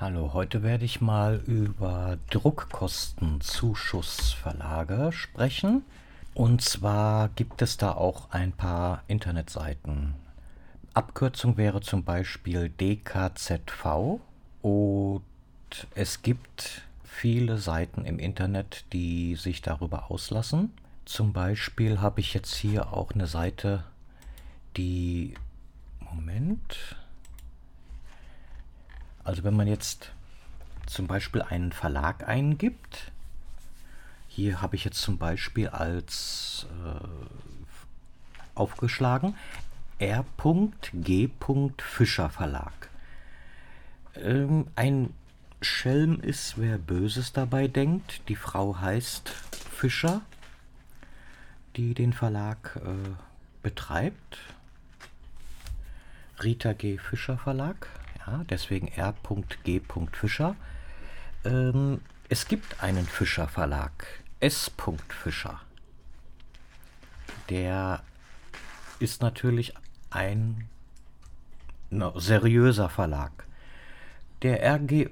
Hallo, heute werde ich mal über Druckkostenzuschussverlage sprechen. Und zwar gibt es da auch ein paar Internetseiten. Abkürzung wäre zum Beispiel DKZV und es gibt viele Seiten im Internet, die sich darüber auslassen. Zum Beispiel habe ich jetzt hier auch eine Seite, die... Moment. Also wenn man jetzt zum Beispiel einen Verlag eingibt, hier habe ich jetzt zum Beispiel als äh, aufgeschlagen R.G. Fischer Verlag. Ähm, ein Schelm ist, wer Böses dabei denkt. Die Frau heißt Fischer, die den Verlag äh, betreibt. Rita G. Fischer Verlag deswegen R.G. Fischer. Ähm, es gibt einen Fischer Verlag, S. Fischer. Der ist natürlich ein no, seriöser Verlag. Der R.G.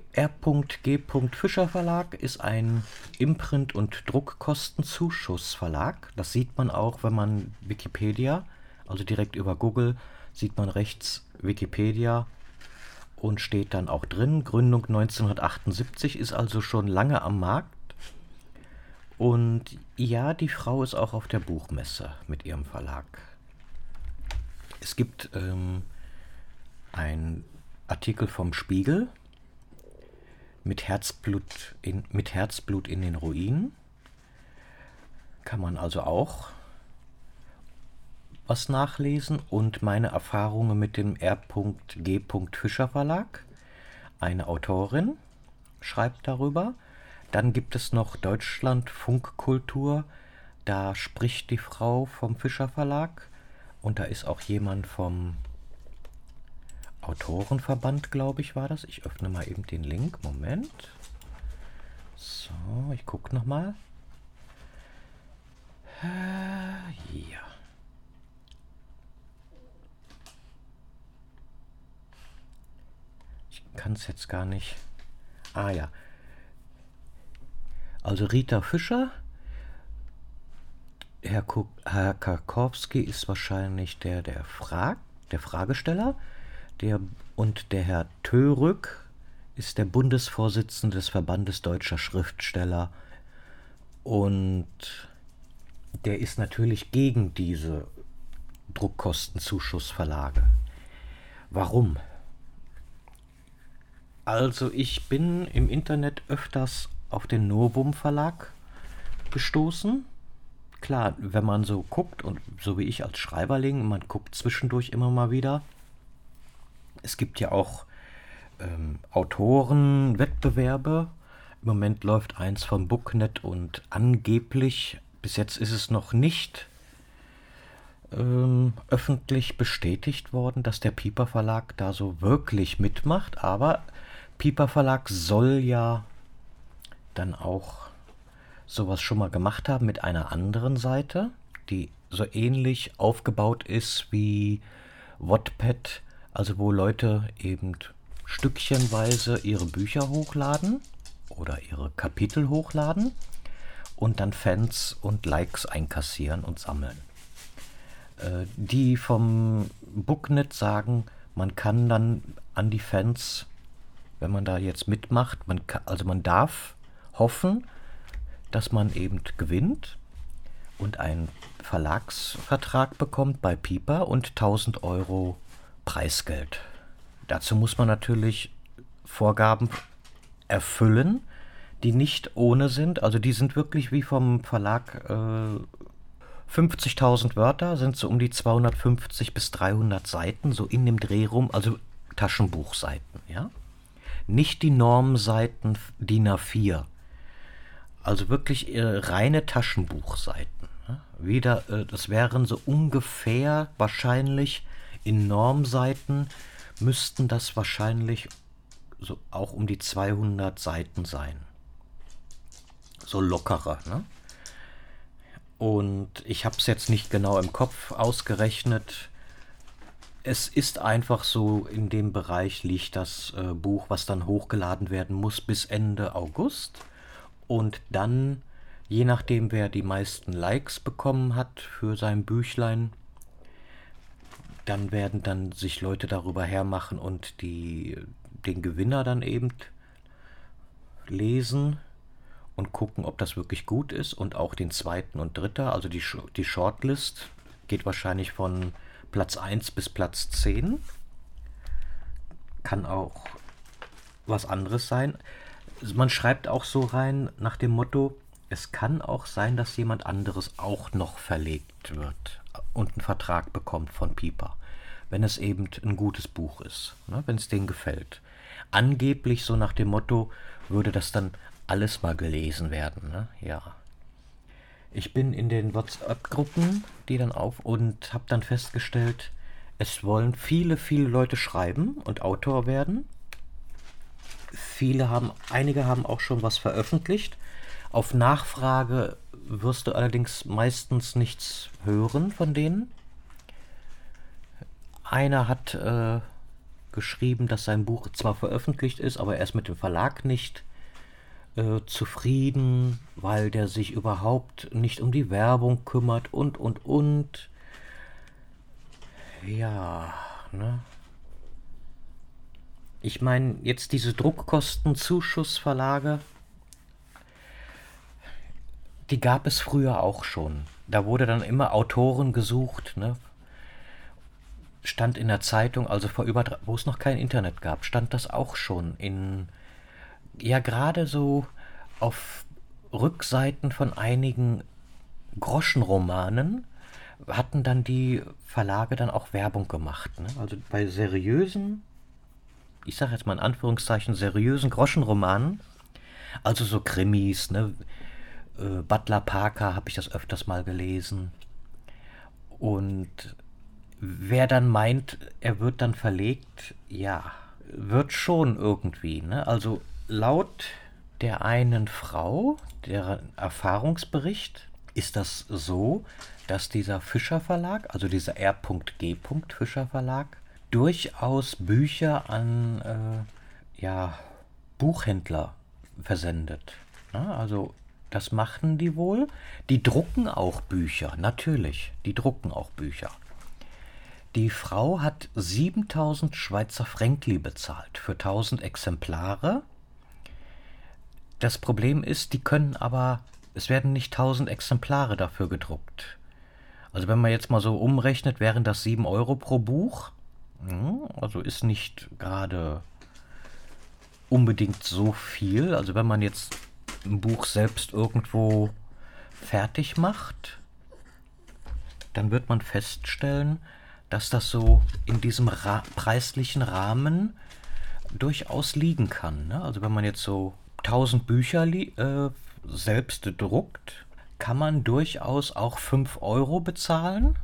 Fischer Verlag ist ein Imprint- und Druckkostenzuschussverlag. Das sieht man auch, wenn man Wikipedia, also direkt über Google, sieht man rechts Wikipedia und steht dann auch drin. Gründung 1978 ist also schon lange am Markt. Und ja, die Frau ist auch auf der Buchmesse mit ihrem Verlag. Es gibt ähm, einen Artikel vom Spiegel mit Herzblut, in, mit Herzblut in den Ruinen. Kann man also auch was nachlesen und meine Erfahrungen mit dem R.G. Fischer Verlag. Eine Autorin schreibt darüber. Dann gibt es noch Deutschland Funkkultur. Da spricht die Frau vom Fischer Verlag und da ist auch jemand vom Autorenverband, glaube ich, war das. Ich öffne mal eben den Link. Moment. So, ich gucke nochmal. Äh, ja. Kann es jetzt gar nicht. Ah ja. Also Rita Fischer, Herr, Herr Karkowski ist wahrscheinlich der, der fragt, der Fragesteller. Der, und der Herr Törück ist der Bundesvorsitzende des Verbandes deutscher Schriftsteller. Und der ist natürlich gegen diese Druckkostenzuschussverlage. Warum? Also ich bin im Internet öfters auf den Novum Verlag gestoßen. Klar, wenn man so guckt und so wie ich als Schreiberling, man guckt zwischendurch immer mal wieder. Es gibt ja auch ähm, Autorenwettbewerbe. Im Moment läuft eins vom Booknet und angeblich, bis jetzt ist es noch nicht ähm, öffentlich bestätigt worden, dass der Piper Verlag da so wirklich mitmacht, aber Piper Verlag soll ja dann auch sowas schon mal gemacht haben mit einer anderen Seite, die so ähnlich aufgebaut ist wie Wattpad, also wo Leute eben stückchenweise ihre Bücher hochladen oder ihre Kapitel hochladen und dann Fans und Likes einkassieren und sammeln. Äh, die vom Booknet sagen, man kann dann an die Fans wenn man da jetzt mitmacht. Man kann, also man darf hoffen, dass man eben gewinnt und einen Verlagsvertrag bekommt bei Piper und 1000 Euro Preisgeld. Dazu muss man natürlich Vorgaben erfüllen, die nicht ohne sind. Also die sind wirklich wie vom Verlag äh, 50.000 Wörter, sind so um die 250 bis 300 Seiten, so in dem Dreh rum, also Taschenbuchseiten, ja nicht die Normseiten DIN A4. Also wirklich äh, reine Taschenbuchseiten. Ne? Wieder, äh, das wären so ungefähr wahrscheinlich in Normseiten müssten das wahrscheinlich so auch um die 200 Seiten sein. So lockerer. Ne? Und ich habe es jetzt nicht genau im Kopf ausgerechnet. Es ist einfach so, in dem Bereich liegt das äh, Buch, was dann hochgeladen werden muss, bis Ende August. Und dann, je nachdem, wer die meisten Likes bekommen hat für sein Büchlein, dann werden dann sich Leute darüber hermachen und die, den Gewinner dann eben lesen und gucken, ob das wirklich gut ist und auch den zweiten und dritter, also die, die Shortlist geht wahrscheinlich von Platz 1 bis Platz 10. Kann auch was anderes sein. Man schreibt auch so rein nach dem Motto, es kann auch sein, dass jemand anderes auch noch verlegt wird und einen Vertrag bekommt von Pieper, wenn es eben ein gutes Buch ist, ne, wenn es denen gefällt. Angeblich so nach dem Motto würde das dann alles mal gelesen werden, ne? ja. Ich bin in den WhatsApp-Gruppen, die dann auf und habe dann festgestellt, es wollen viele, viele Leute schreiben und Autor werden. Viele haben, einige haben auch schon was veröffentlicht. Auf Nachfrage wirst du allerdings meistens nichts hören von denen. Einer hat äh, geschrieben, dass sein Buch zwar veröffentlicht ist, aber erst mit dem Verlag nicht äh, zufrieden, weil der sich überhaupt nicht um die Werbung kümmert und, und, und. Ja, ne? Ich meine, jetzt diese Druckkostenzuschussverlage, die gab es früher auch schon. Da wurde dann immer Autoren gesucht, ne? Stand in der Zeitung, also vor über, wo es noch kein Internet gab, stand das auch schon in ja gerade so auf Rückseiten von einigen Groschenromanen hatten dann die Verlage dann auch Werbung gemacht. Ne? Also bei seriösen, ich sage jetzt mal in Anführungszeichen, seriösen Groschenromanen, also so Krimis, ne? Äh, Butler Parker habe ich das öfters mal gelesen. Und wer dann meint, er wird dann verlegt, ja, wird schon irgendwie. Ne? Also laut der einen Frau, deren Erfahrungsbericht, ist das so, dass dieser Fischer Verlag, also dieser R.G. Fischer Verlag, durchaus Bücher an äh, ja, Buchhändler versendet. Ja, also das machen die wohl. Die drucken auch Bücher, natürlich. Die drucken auch Bücher. Die Frau hat 7000 Schweizer Fränkli bezahlt für 1000 Exemplare das Problem ist, die können aber, es werden nicht 1000 Exemplare dafür gedruckt. Also wenn man jetzt mal so umrechnet, wären das 7 Euro pro Buch. Also ist nicht gerade unbedingt so viel. Also wenn man jetzt ein Buch selbst irgendwo fertig macht, dann wird man feststellen, dass das so in diesem Ra preislichen Rahmen durchaus liegen kann. Ne? Also wenn man jetzt so 1000 Bücher äh, selbst druckt, kann man durchaus auch 5 Euro bezahlen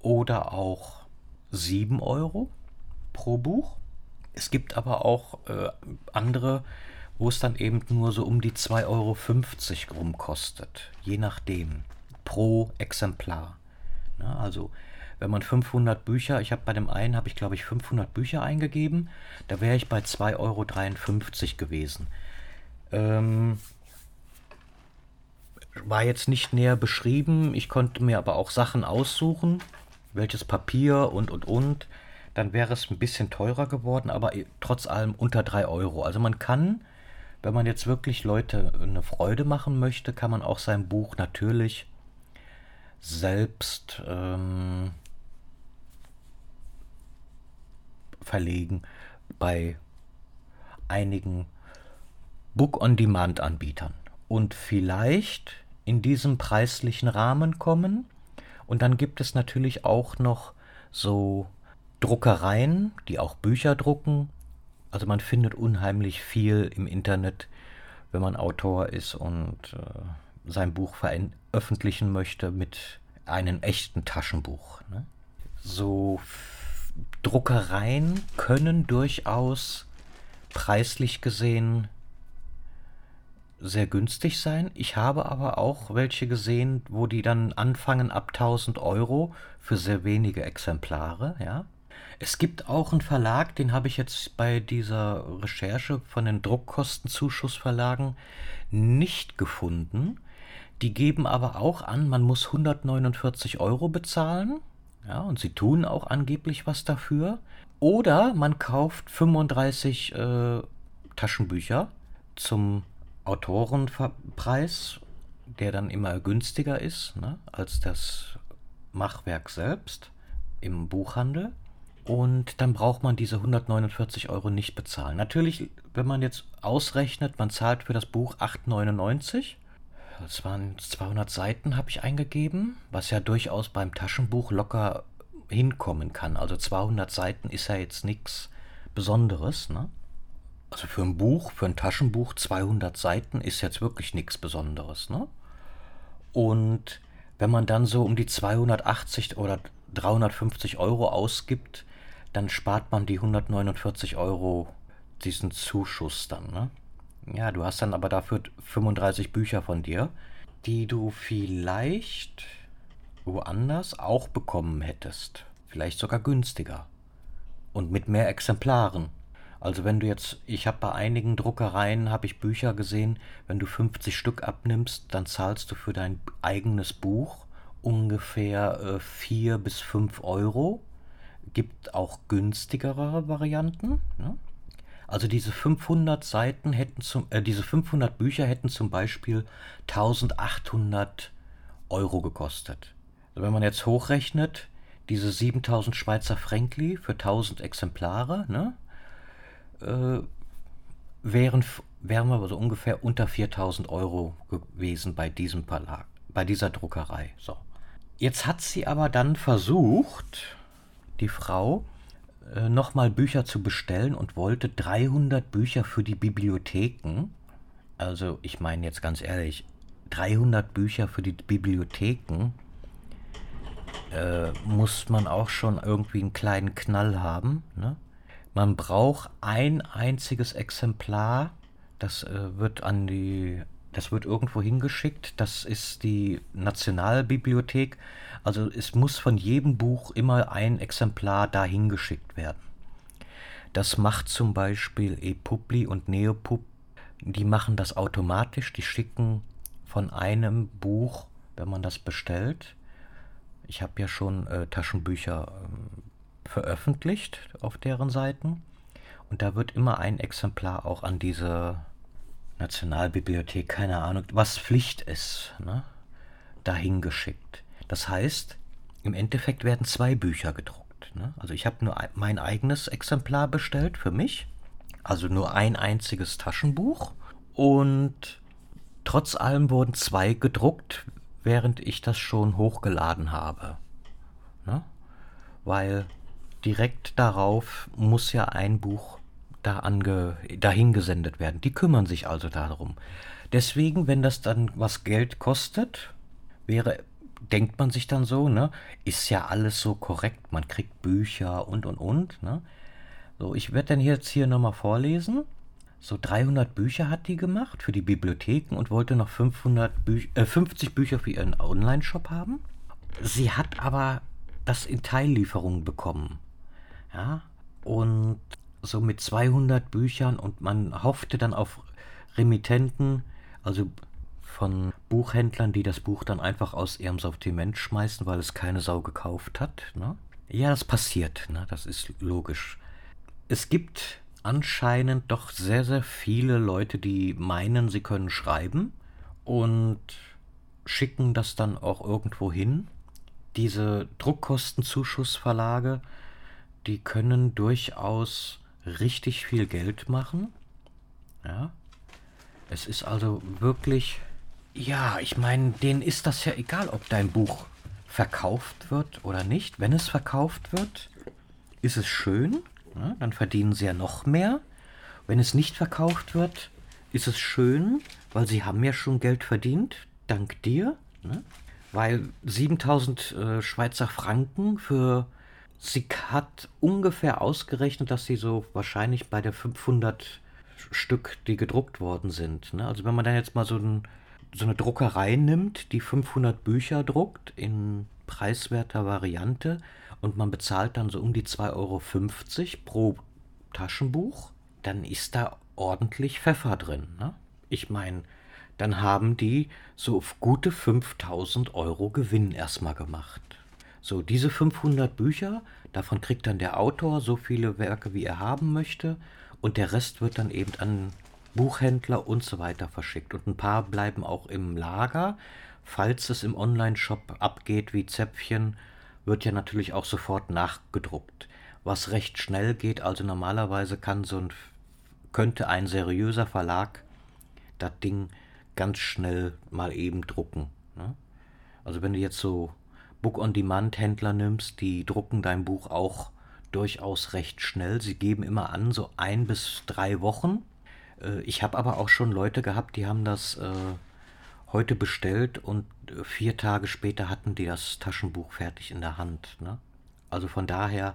oder auch 7 Euro pro Buch. Es gibt aber auch äh, andere, wo es dann eben nur so um die 2,50 Euro rum kostet, je nachdem, pro Exemplar. Na, also wenn man 500 Bücher, ich habe bei dem einen, habe ich glaube ich 500 Bücher eingegeben, da wäre ich bei 2,53 Euro gewesen. Ähm, war jetzt nicht näher beschrieben. Ich konnte mir aber auch Sachen aussuchen, welches Papier und und und. Dann wäre es ein bisschen teurer geworden, aber trotz allem unter 3 Euro. Also man kann, wenn man jetzt wirklich Leute eine Freude machen möchte, kann man auch sein Buch natürlich selbst ähm, verlegen bei einigen Book-on-Demand-Anbietern und vielleicht in diesem preislichen Rahmen kommen. Und dann gibt es natürlich auch noch so Druckereien, die auch Bücher drucken. Also man findet unheimlich viel im Internet, wenn man Autor ist und äh, sein Buch veröffentlichen möchte mit einem echten Taschenbuch. Ne? So Druckereien können durchaus preislich gesehen sehr günstig sein. Ich habe aber auch welche gesehen, wo die dann anfangen ab 1000 Euro für sehr wenige Exemplare, ja. Es gibt auch einen Verlag, den habe ich jetzt bei dieser Recherche von den Druckkostenzuschussverlagen nicht gefunden. Die geben aber auch an, man muss 149 Euro bezahlen. Ja, und sie tun auch angeblich was dafür. Oder man kauft 35 äh, Taschenbücher zum Autorenpreis, der dann immer günstiger ist ne, als das Machwerk selbst im Buchhandel. Und dann braucht man diese 149 Euro nicht bezahlen. Natürlich, wenn man jetzt ausrechnet, man zahlt für das Buch 8,99. Das waren 200 Seiten, habe ich eingegeben, was ja durchaus beim Taschenbuch locker hinkommen kann. Also 200 Seiten ist ja jetzt nichts Besonderes. Ne? Also für ein Buch, für ein Taschenbuch 200 Seiten ist jetzt wirklich nichts Besonderes. Ne? Und wenn man dann so um die 280 oder 350 Euro ausgibt, dann spart man die 149 Euro diesen Zuschuss dann, ne? Ja, du hast dann aber dafür 35 Bücher von dir, die du vielleicht woanders auch bekommen hättest. Vielleicht sogar günstiger. Und mit mehr Exemplaren. Also wenn du jetzt, ich habe bei einigen Druckereien, habe ich Bücher gesehen, wenn du 50 Stück abnimmst, dann zahlst du für dein eigenes Buch ungefähr äh, 4 bis 5 Euro gibt auch günstigere Varianten. Ne? Also diese 500 Seiten hätten zum, äh, diese 500 Bücher hätten zum Beispiel 1800 Euro gekostet. Also wenn man jetzt hochrechnet, diese 7000 Schweizer Frankli für 1000 Exemplare, ne, äh, wären, wären wir so ungefähr unter 4000 Euro gewesen bei diesem Verlag, bei dieser Druckerei. So. Jetzt hat sie aber dann versucht, die Frau äh, nochmal Bücher zu bestellen und wollte 300 Bücher für die Bibliotheken. Also ich meine jetzt ganz ehrlich, 300 Bücher für die Bibliotheken äh, muss man auch schon irgendwie einen kleinen Knall haben. Ne? Man braucht ein einziges Exemplar, das äh, wird an die das wird irgendwo hingeschickt. Das ist die Nationalbibliothek. Also es muss von jedem Buch immer ein Exemplar dahin geschickt werden. Das macht zum Beispiel ePubli und Neopub. Die machen das automatisch. Die schicken von einem Buch, wenn man das bestellt. Ich habe ja schon äh, Taschenbücher äh, veröffentlicht auf deren Seiten. Und da wird immer ein Exemplar auch an diese Nationalbibliothek, keine Ahnung, was Pflicht ist, ne, dahin geschickt. Das heißt, im Endeffekt werden zwei Bücher gedruckt. Ne? Also ich habe nur mein eigenes Exemplar bestellt für mich, also nur ein einziges Taschenbuch und trotz allem wurden zwei gedruckt, während ich das schon hochgeladen habe. Ne? Weil direkt darauf muss ja ein Buch da ange, dahin gesendet werden. Die kümmern sich also darum. Deswegen, wenn das dann was Geld kostet, wäre, denkt man sich dann so, ne, ist ja alles so korrekt. Man kriegt Bücher und und und. Ne? So, ich werde dann jetzt hier nochmal vorlesen. So 300 Bücher hat die gemacht für die Bibliotheken und wollte noch 500 Büch äh, 50 Bücher für ihren Online-Shop haben. Sie hat aber das in Teillieferungen bekommen. Ja, und so mit 200 Büchern und man hoffte dann auf Remittenten, also von Buchhändlern, die das Buch dann einfach aus ihrem Sortiment schmeißen, weil es keine Sau gekauft hat. Ne? Ja, das passiert, ne? das ist logisch. Es gibt anscheinend doch sehr, sehr viele Leute, die meinen, sie können schreiben und schicken das dann auch irgendwo hin. Diese Druckkostenzuschussverlage, die können durchaus richtig viel Geld machen. Ja. Es ist also wirklich, ja, ich meine, denen ist das ja egal, ob dein Buch verkauft wird oder nicht. Wenn es verkauft wird, ist es schön, ja, dann verdienen sie ja noch mehr. Wenn es nicht verkauft wird, ist es schön, weil sie haben ja schon Geld verdient, dank dir. Ne? Weil 7000 äh, Schweizer Franken für Sie hat ungefähr ausgerechnet, dass sie so wahrscheinlich bei der 500 Stück, die gedruckt worden sind. Ne? Also wenn man dann jetzt mal so, ein, so eine Druckerei nimmt, die 500 Bücher druckt in preiswerter Variante und man bezahlt dann so um die 2,50 Euro pro Taschenbuch, dann ist da ordentlich Pfeffer drin. Ne? Ich meine, dann haben die so gute 5000 Euro Gewinn erstmal gemacht. So, diese 500 Bücher, davon kriegt dann der Autor so viele Werke, wie er haben möchte, und der Rest wird dann eben an Buchhändler und so weiter verschickt. Und ein paar bleiben auch im Lager. Falls es im Online-Shop abgeht wie Zäpfchen, wird ja natürlich auch sofort nachgedruckt. Was recht schnell geht, also normalerweise kann so ein, könnte ein seriöser Verlag das Ding ganz schnell mal eben drucken. Ne? Also wenn du jetzt so Book-on-Demand-Händler nimmst, die drucken dein Buch auch durchaus recht schnell. Sie geben immer an, so ein bis drei Wochen. Äh, ich habe aber auch schon Leute gehabt, die haben das äh, heute bestellt und äh, vier Tage später hatten die das Taschenbuch fertig in der Hand. Ne? Also von daher,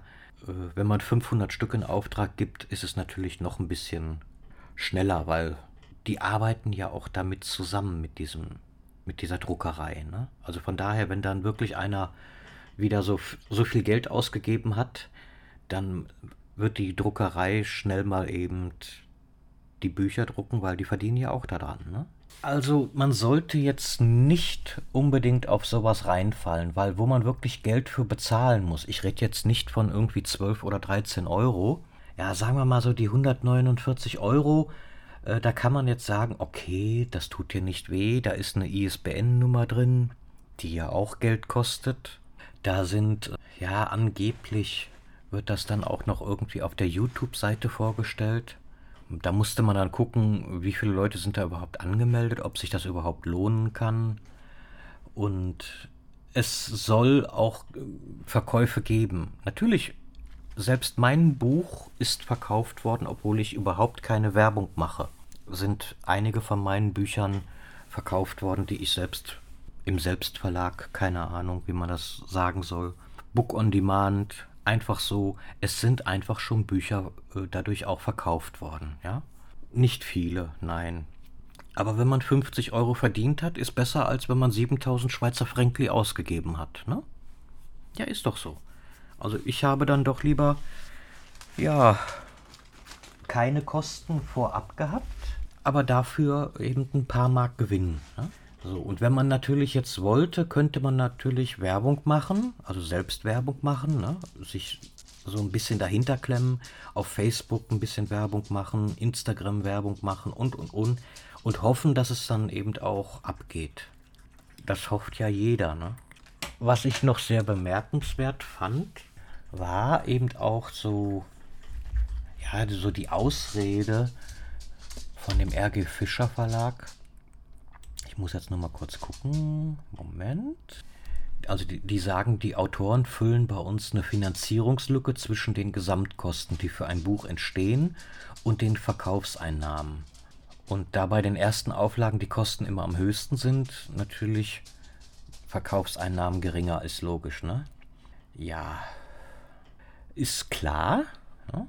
wenn man 500 Stück in Auftrag gibt, ist es natürlich noch ein bisschen schneller, weil die arbeiten ja auch damit zusammen mit diesem, mit dieser Druckerei. Ne? Also von daher, wenn dann wirklich einer wieder so, so viel Geld ausgegeben hat, dann wird die Druckerei schnell mal eben die Bücher drucken, weil die verdienen ja auch daran. Ne? Also man sollte jetzt nicht unbedingt auf sowas reinfallen, weil wo man wirklich Geld für bezahlen muss, ich rede jetzt nicht von irgendwie 12 oder 13 Euro, ja sagen wir mal so die 149 Euro, äh, da kann man jetzt sagen, okay, das tut dir nicht weh, da ist eine ISBN-Nummer drin, die ja auch Geld kostet. Da sind, ja, angeblich wird das dann auch noch irgendwie auf der YouTube-Seite vorgestellt. Da musste man dann gucken, wie viele Leute sind da überhaupt angemeldet, ob sich das überhaupt lohnen kann. Und es soll auch äh, Verkäufe geben. Natürlich selbst mein Buch ist verkauft worden, obwohl ich überhaupt keine Werbung mache. Sind einige von meinen Büchern verkauft worden, die ich selbst im Selbstverlag, keine Ahnung, wie man das sagen soll, Book on Demand, einfach so, es sind einfach schon Bücher äh, dadurch auch verkauft worden, ja? Nicht viele, nein. Aber wenn man 50 Euro verdient hat, ist besser, als wenn man 7000 Schweizer Fränkli ausgegeben hat, ne? Ja, ist doch so. Also ich habe dann doch lieber, ja, keine Kosten vorab gehabt, aber dafür eben ein paar Mark gewinnen. Ne? So, und wenn man natürlich jetzt wollte, könnte man natürlich Werbung machen, also selbst Werbung machen, ne? sich so ein bisschen dahinter klemmen, auf Facebook ein bisschen Werbung machen, Instagram Werbung machen und und und und hoffen, dass es dann eben auch abgeht. Das hofft ja jeder, ne? Was ich noch sehr bemerkenswert fand, war eben auch so, ja, so die Ausrede von dem RG Fischer Verlag. Ich muss jetzt noch mal kurz gucken. Moment. Also die, die sagen, die Autoren füllen bei uns eine Finanzierungslücke zwischen den Gesamtkosten, die für ein Buch entstehen, und den Verkaufseinnahmen. Und da bei den ersten Auflagen die Kosten immer am höchsten sind, natürlich Verkaufseinnahmen geringer ist logisch, ne? Ja, ist klar. Ja?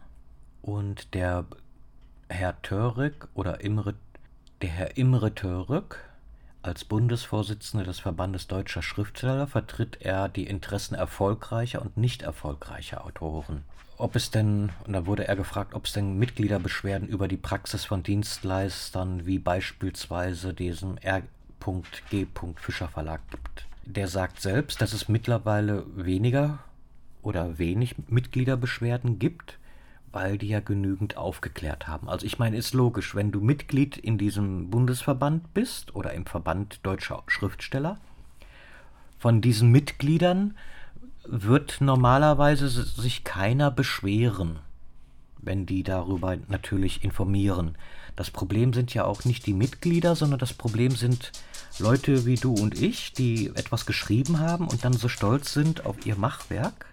Und der Herr Törek oder Imre, der Herr Imre Törek als Bundesvorsitzender des Verbandes deutscher Schriftsteller vertritt er die Interessen erfolgreicher und nicht erfolgreicher Autoren. Ob es denn, und da wurde er gefragt, ob es denn Mitgliederbeschwerden über die Praxis von Dienstleistern wie beispielsweise diesem R.G. Fischer Verlag gibt. Der sagt selbst, dass es mittlerweile weniger oder wenig Mitgliederbeschwerden gibt, weil die ja genügend aufgeklärt haben. Also ich meine, ist logisch, wenn du Mitglied in diesem Bundesverband bist oder im Verband deutscher Schriftsteller, von diesen Mitgliedern wird normalerweise sich keiner beschweren, wenn die darüber natürlich informieren. Das Problem sind ja auch nicht die Mitglieder, sondern das Problem sind Leute wie du und ich, die etwas geschrieben haben und dann so stolz sind auf ihr Machwerk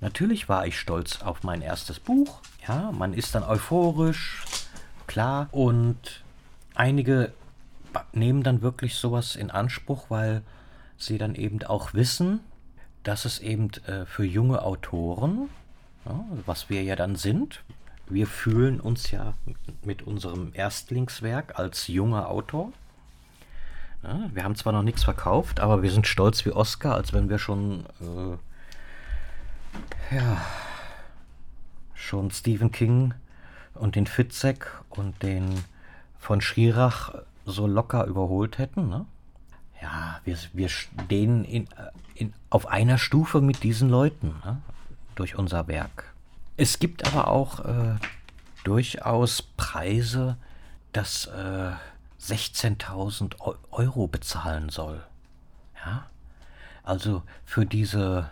Natürlich war ich stolz auf mein erstes Buch. Ja, man ist dann euphorisch, klar. Und einige nehmen dann wirklich sowas in Anspruch, weil sie dann eben auch wissen, dass es eben äh, für junge Autoren, was wir ja dann sind, wir fühlen uns ja mit unserem Erstlingswerk als junger Autor. Wir haben zwar noch nichts verkauft, aber wir sind stolz wie Oscar, als wenn wir schon äh, ja, schon Stephen King und den Fitzek und den von Schirach so locker überholt hätten. Ne? Ja, wir, wir stehen in, in, auf einer Stufe mit diesen Leuten ne? durch unser Werk. Es gibt aber auch äh, durchaus Preise, dass äh, 16.000 Euro bezahlen soll. Ja, also für diese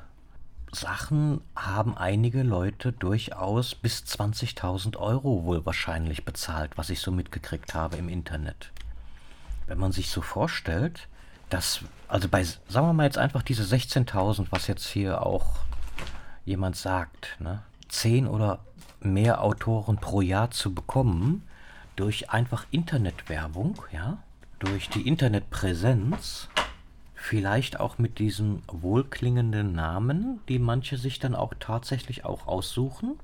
Sachen haben einige Leute durchaus bis 20.000 Euro wohl wahrscheinlich bezahlt, was ich so mitgekriegt habe im Internet. Wenn man sich so vorstellt, dass, also bei, sagen wir mal jetzt einfach diese 16.000, was jetzt hier auch jemand sagt, ne, 10 oder mehr Autoren pro Jahr zu bekommen, durch einfach Internetwerbung, ja, durch die Internetpräsenz, Vielleicht auch mit diesem wohlklingenden Namen, die manche sich dann auch tatsächlich auch aussuchen.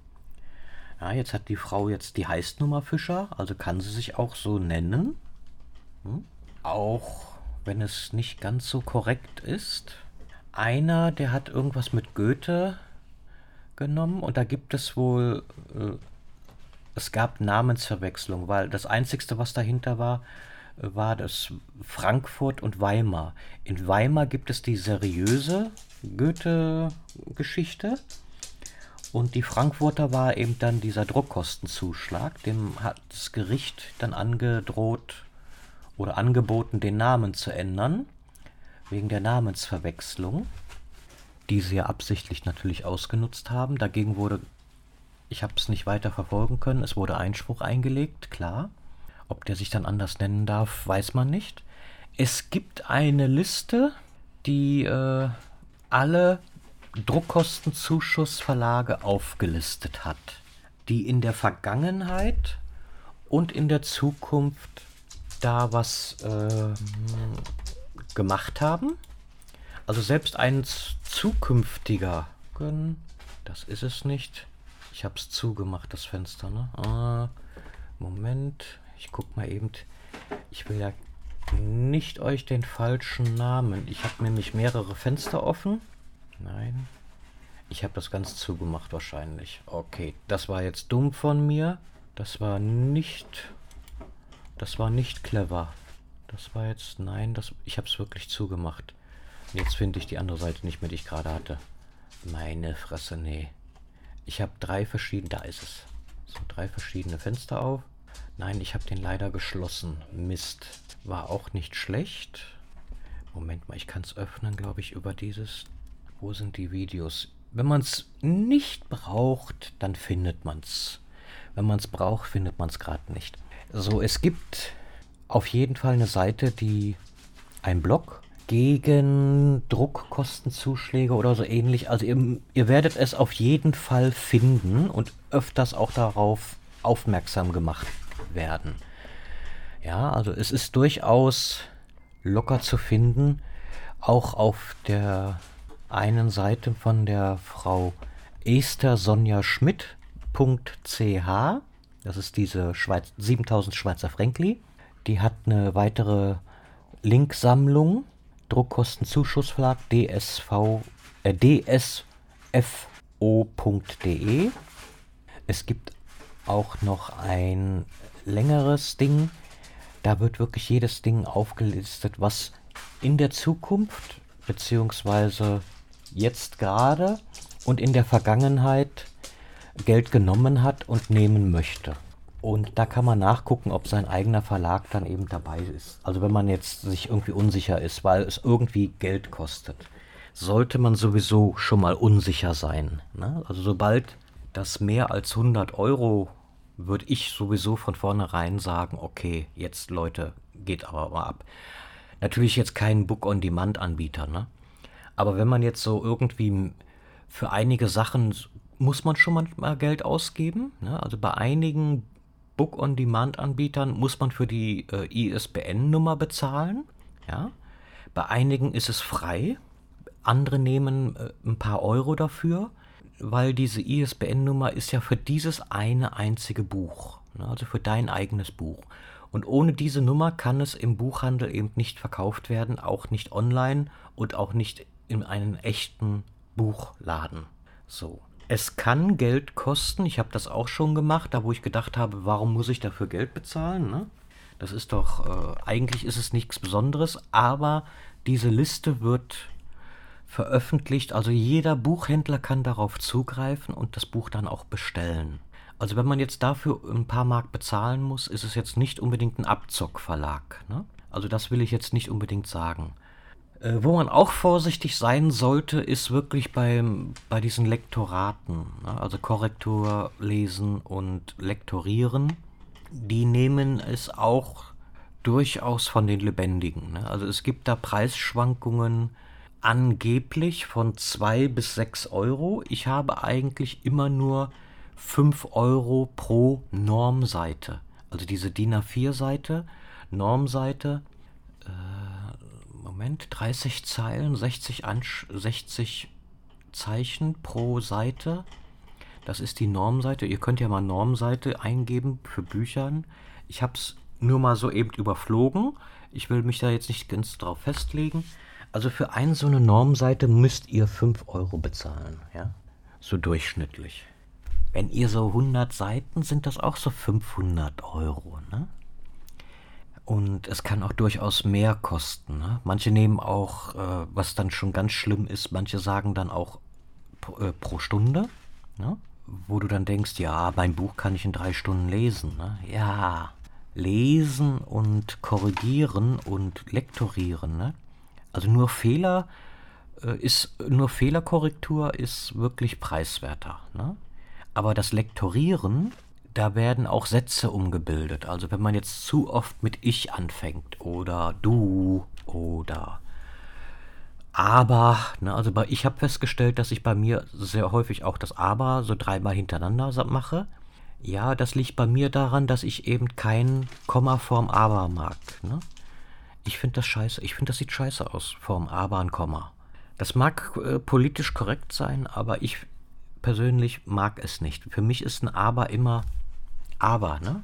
Ja, jetzt hat die Frau jetzt die Heißnummer Fischer, also kann sie sich auch so nennen. Hm? Auch wenn es nicht ganz so korrekt ist. Einer, der hat irgendwas mit Goethe genommen und da gibt es wohl, äh, es gab Namensverwechslung, weil das Einzigste, was dahinter war, war das Frankfurt und Weimar. In Weimar gibt es die seriöse Goethe-Geschichte und die Frankfurter war eben dann dieser Druckkostenzuschlag. Dem hat das Gericht dann angedroht oder angeboten, den Namen zu ändern, wegen der Namensverwechslung, die sie ja absichtlich natürlich ausgenutzt haben. Dagegen wurde, ich habe es nicht weiter verfolgen können, es wurde Einspruch eingelegt, klar. Ob der sich dann anders nennen darf, weiß man nicht. Es gibt eine Liste, die äh, alle Druckkostenzuschussverlage aufgelistet hat, die in der Vergangenheit und in der Zukunft da was äh, gemacht haben. Also selbst ein zukünftiger, das ist es nicht. Ich habe es zugemacht, das Fenster. Ne? Ah, Moment, ich guck mal eben. Ich will ja nicht euch den falschen Namen. Ich habe nämlich mehrere Fenster offen. Nein. Ich habe das ganz zugemacht wahrscheinlich. Okay, das war jetzt dumm von mir. Das war nicht... Das war nicht clever. Das war jetzt... Nein, das, ich habe es wirklich zugemacht. Jetzt finde ich die andere Seite nicht mehr, die ich gerade hatte. Meine Fresse, nee. Ich habe drei verschiedene... Da ist es. So, drei verschiedene Fenster auf. Nein, ich habe den leider geschlossen. Mist. War auch nicht schlecht. Moment mal, ich kann es öffnen, glaube ich, über dieses... Wo sind die Videos? Wenn man es nicht braucht, dann findet man es. Wenn man es braucht, findet man es gerade nicht. So, es gibt auf jeden Fall eine Seite, die ein Blog gegen Druckkostenzuschläge oder so ähnlich. Also ihr, ihr werdet es auf jeden Fall finden und öfters auch darauf aufmerksam gemacht werden. Ja, also es ist durchaus locker zu finden, auch auf der einen Seite von der Frau Esther Sonja Schmidt.ch. Das ist diese Schweiz 7000 Schweizer Frankli. Die hat eine weitere Linksammlung, Druckkostenzuschussverlag DSV, äh, dsfo.de. Es gibt auch noch ein längeres Ding. Da wird wirklich jedes Ding aufgelistet, was in der Zukunft beziehungsweise jetzt gerade und in der Vergangenheit Geld genommen hat und nehmen möchte. Und da kann man nachgucken, ob sein eigener Verlag dann eben dabei ist. Also wenn man jetzt sich irgendwie unsicher ist, weil es irgendwie Geld kostet, sollte man sowieso schon mal unsicher sein. Ne? Also sobald das mehr als 100 Euro würde ich sowieso von vornherein sagen, okay, jetzt Leute, geht aber mal ab. Natürlich jetzt kein Book-on-Demand-Anbieter, ne? Aber wenn man jetzt so irgendwie für einige Sachen muss man schon manchmal Geld ausgeben. Ne? Also bei einigen Book-on-Demand-Anbietern muss man für die äh, ISBN-Nummer bezahlen. Ja? Bei einigen ist es frei. Andere nehmen äh, ein paar Euro dafür weil diese ISBN-Nummer ist ja für dieses eine einzige Buch, ne, also für dein eigenes Buch. Und ohne diese Nummer kann es im Buchhandel eben nicht verkauft werden, auch nicht online und auch nicht in einem echten Buchladen. So. Es kann Geld kosten. Ich habe das auch schon gemacht, da wo ich gedacht habe, warum muss ich dafür Geld bezahlen? Ne? Das ist doch, äh, eigentlich ist es nichts Besonderes, aber diese Liste wird veröffentlicht. Also jeder Buchhändler kann darauf zugreifen und das Buch dann auch bestellen. Also wenn man jetzt dafür ein paar Mark bezahlen muss, ist es jetzt nicht unbedingt ein Abzockverlag. Ne? Also das will ich jetzt nicht unbedingt sagen. Äh, wo man auch vorsichtig sein sollte, ist wirklich beim, bei diesen Lektoraten. Ne? Also Korrektur lesen und lektorieren. Die nehmen es auch durchaus von den Lebendigen. Ne? Also es gibt da Preisschwankungen angeblich von 2 bis 6 Euro. Ich habe eigentlich immer nur 5 Euro pro Normseite. Also diese DIN A4-Seite, Normseite, äh, Moment, 30 Zeilen, 60, Ansch 60 Zeichen pro Seite. Das ist die Normseite. Ihr könnt ja mal Normseite eingeben für Büchern. Ich habe es nur mal so eben überflogen. Ich will mich da jetzt nicht ganz drauf festlegen. Also für eine so eine Normseite müsst ihr 5 Euro bezahlen, ja? So durchschnittlich. Wenn ihr so 100 Seiten, sind das auch so 500 Euro, ne? Und es kann auch durchaus mehr kosten. Ne? Manche nehmen auch, äh, was dann schon ganz schlimm ist, manche sagen dann auch pro, äh, pro Stunde, ne? wo du dann denkst, ja, mein Buch kann ich in drei Stunden lesen. Ne? Ja, lesen und korrigieren und lektorieren. Ne? Also nur Fehler äh, ist, nur Fehlerkorrektur ist wirklich preiswerter. Ne? Aber das Lektorieren, da werden auch Sätze umgebildet. Also wenn man jetzt zu oft mit ich anfängt oder du oder aber, ne, also bei, ich habe festgestellt, dass ich bei mir sehr häufig auch das aber so dreimal hintereinander mache. Ja, das liegt bei mir daran, dass ich eben kein Komma vorm aber mag. Ne? Ich finde das scheiße. Ich finde, das sieht scheiße aus, vorm Aber ein Komma. Das mag äh, politisch korrekt sein, aber ich persönlich mag es nicht. Für mich ist ein Aber immer Aber, ne?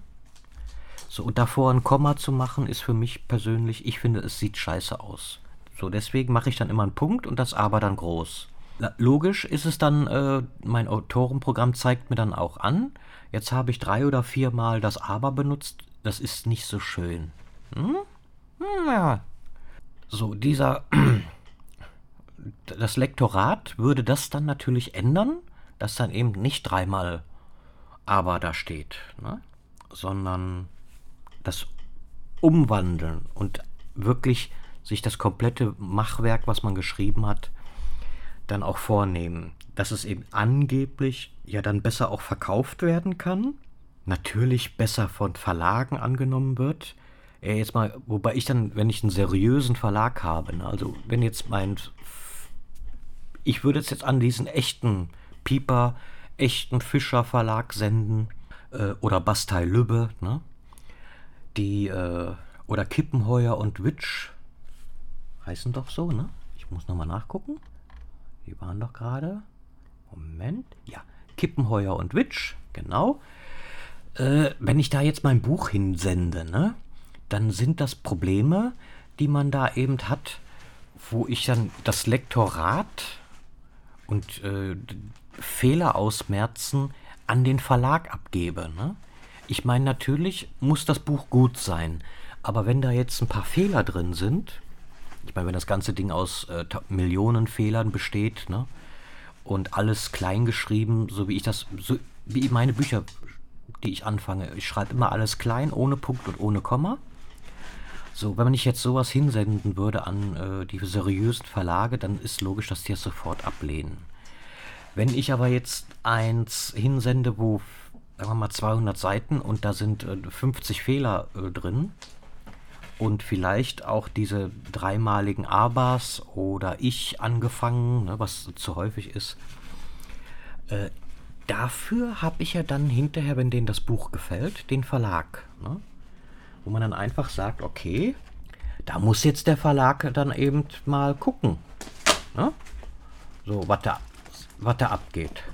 So, und davor ein Komma zu machen, ist für mich persönlich, ich finde, es sieht scheiße aus. So, deswegen mache ich dann immer einen Punkt und das Aber dann groß. Logisch ist es dann, äh, mein Autorenprogramm zeigt mir dann auch an. Jetzt habe ich drei oder viermal das Aber benutzt. Das ist nicht so schön. Hm? Ja. So, dieser. Das Lektorat würde das dann natürlich ändern, dass dann eben nicht dreimal aber da steht, ne? sondern das Umwandeln und wirklich sich das komplette Machwerk, was man geschrieben hat, dann auch vornehmen. Dass es eben angeblich ja dann besser auch verkauft werden kann, natürlich besser von Verlagen angenommen wird, äh, jetzt mal, wobei ich dann, wenn ich einen seriösen Verlag habe, ne, also wenn jetzt mein, ich würde es jetzt an diesen echten Pieper, echten Fischer Verlag senden äh, oder Bastei Lübbe, ne, die äh, oder Kippenheuer und Witsch heißen doch so, ne? Ich muss nochmal nachgucken. Die waren doch gerade. Moment. Ja, Kippenheuer und Witsch, genau. Äh, wenn ich da jetzt mein Buch hinsende, ne? Dann sind das Probleme, die man da eben hat, wo ich dann das Lektorat und äh, Fehler ausmerzen an den Verlag abgebe. Ne? Ich meine, natürlich muss das Buch gut sein, aber wenn da jetzt ein paar Fehler drin sind, ich meine, wenn das ganze Ding aus äh, Millionen Fehlern besteht, ne, und alles klein geschrieben, so wie ich das, so wie meine Bücher, die ich anfange, ich schreibe immer alles klein, ohne Punkt und ohne Komma. So, wenn man jetzt sowas hinsenden würde an äh, die seriösen Verlage, dann ist logisch, dass die es sofort ablehnen. Wenn ich aber jetzt eins hinsende, wo, sagen wir mal, 200 Seiten und da sind äh, 50 Fehler äh, drin und vielleicht auch diese dreimaligen Abas oder ich angefangen, ne, was zu häufig ist, äh, dafür habe ich ja dann hinterher, wenn denen das Buch gefällt, den Verlag. Ne? Wo man dann einfach sagt, okay, da muss jetzt der Verlag dann eben mal gucken. Ne? So, was da, was da abgeht.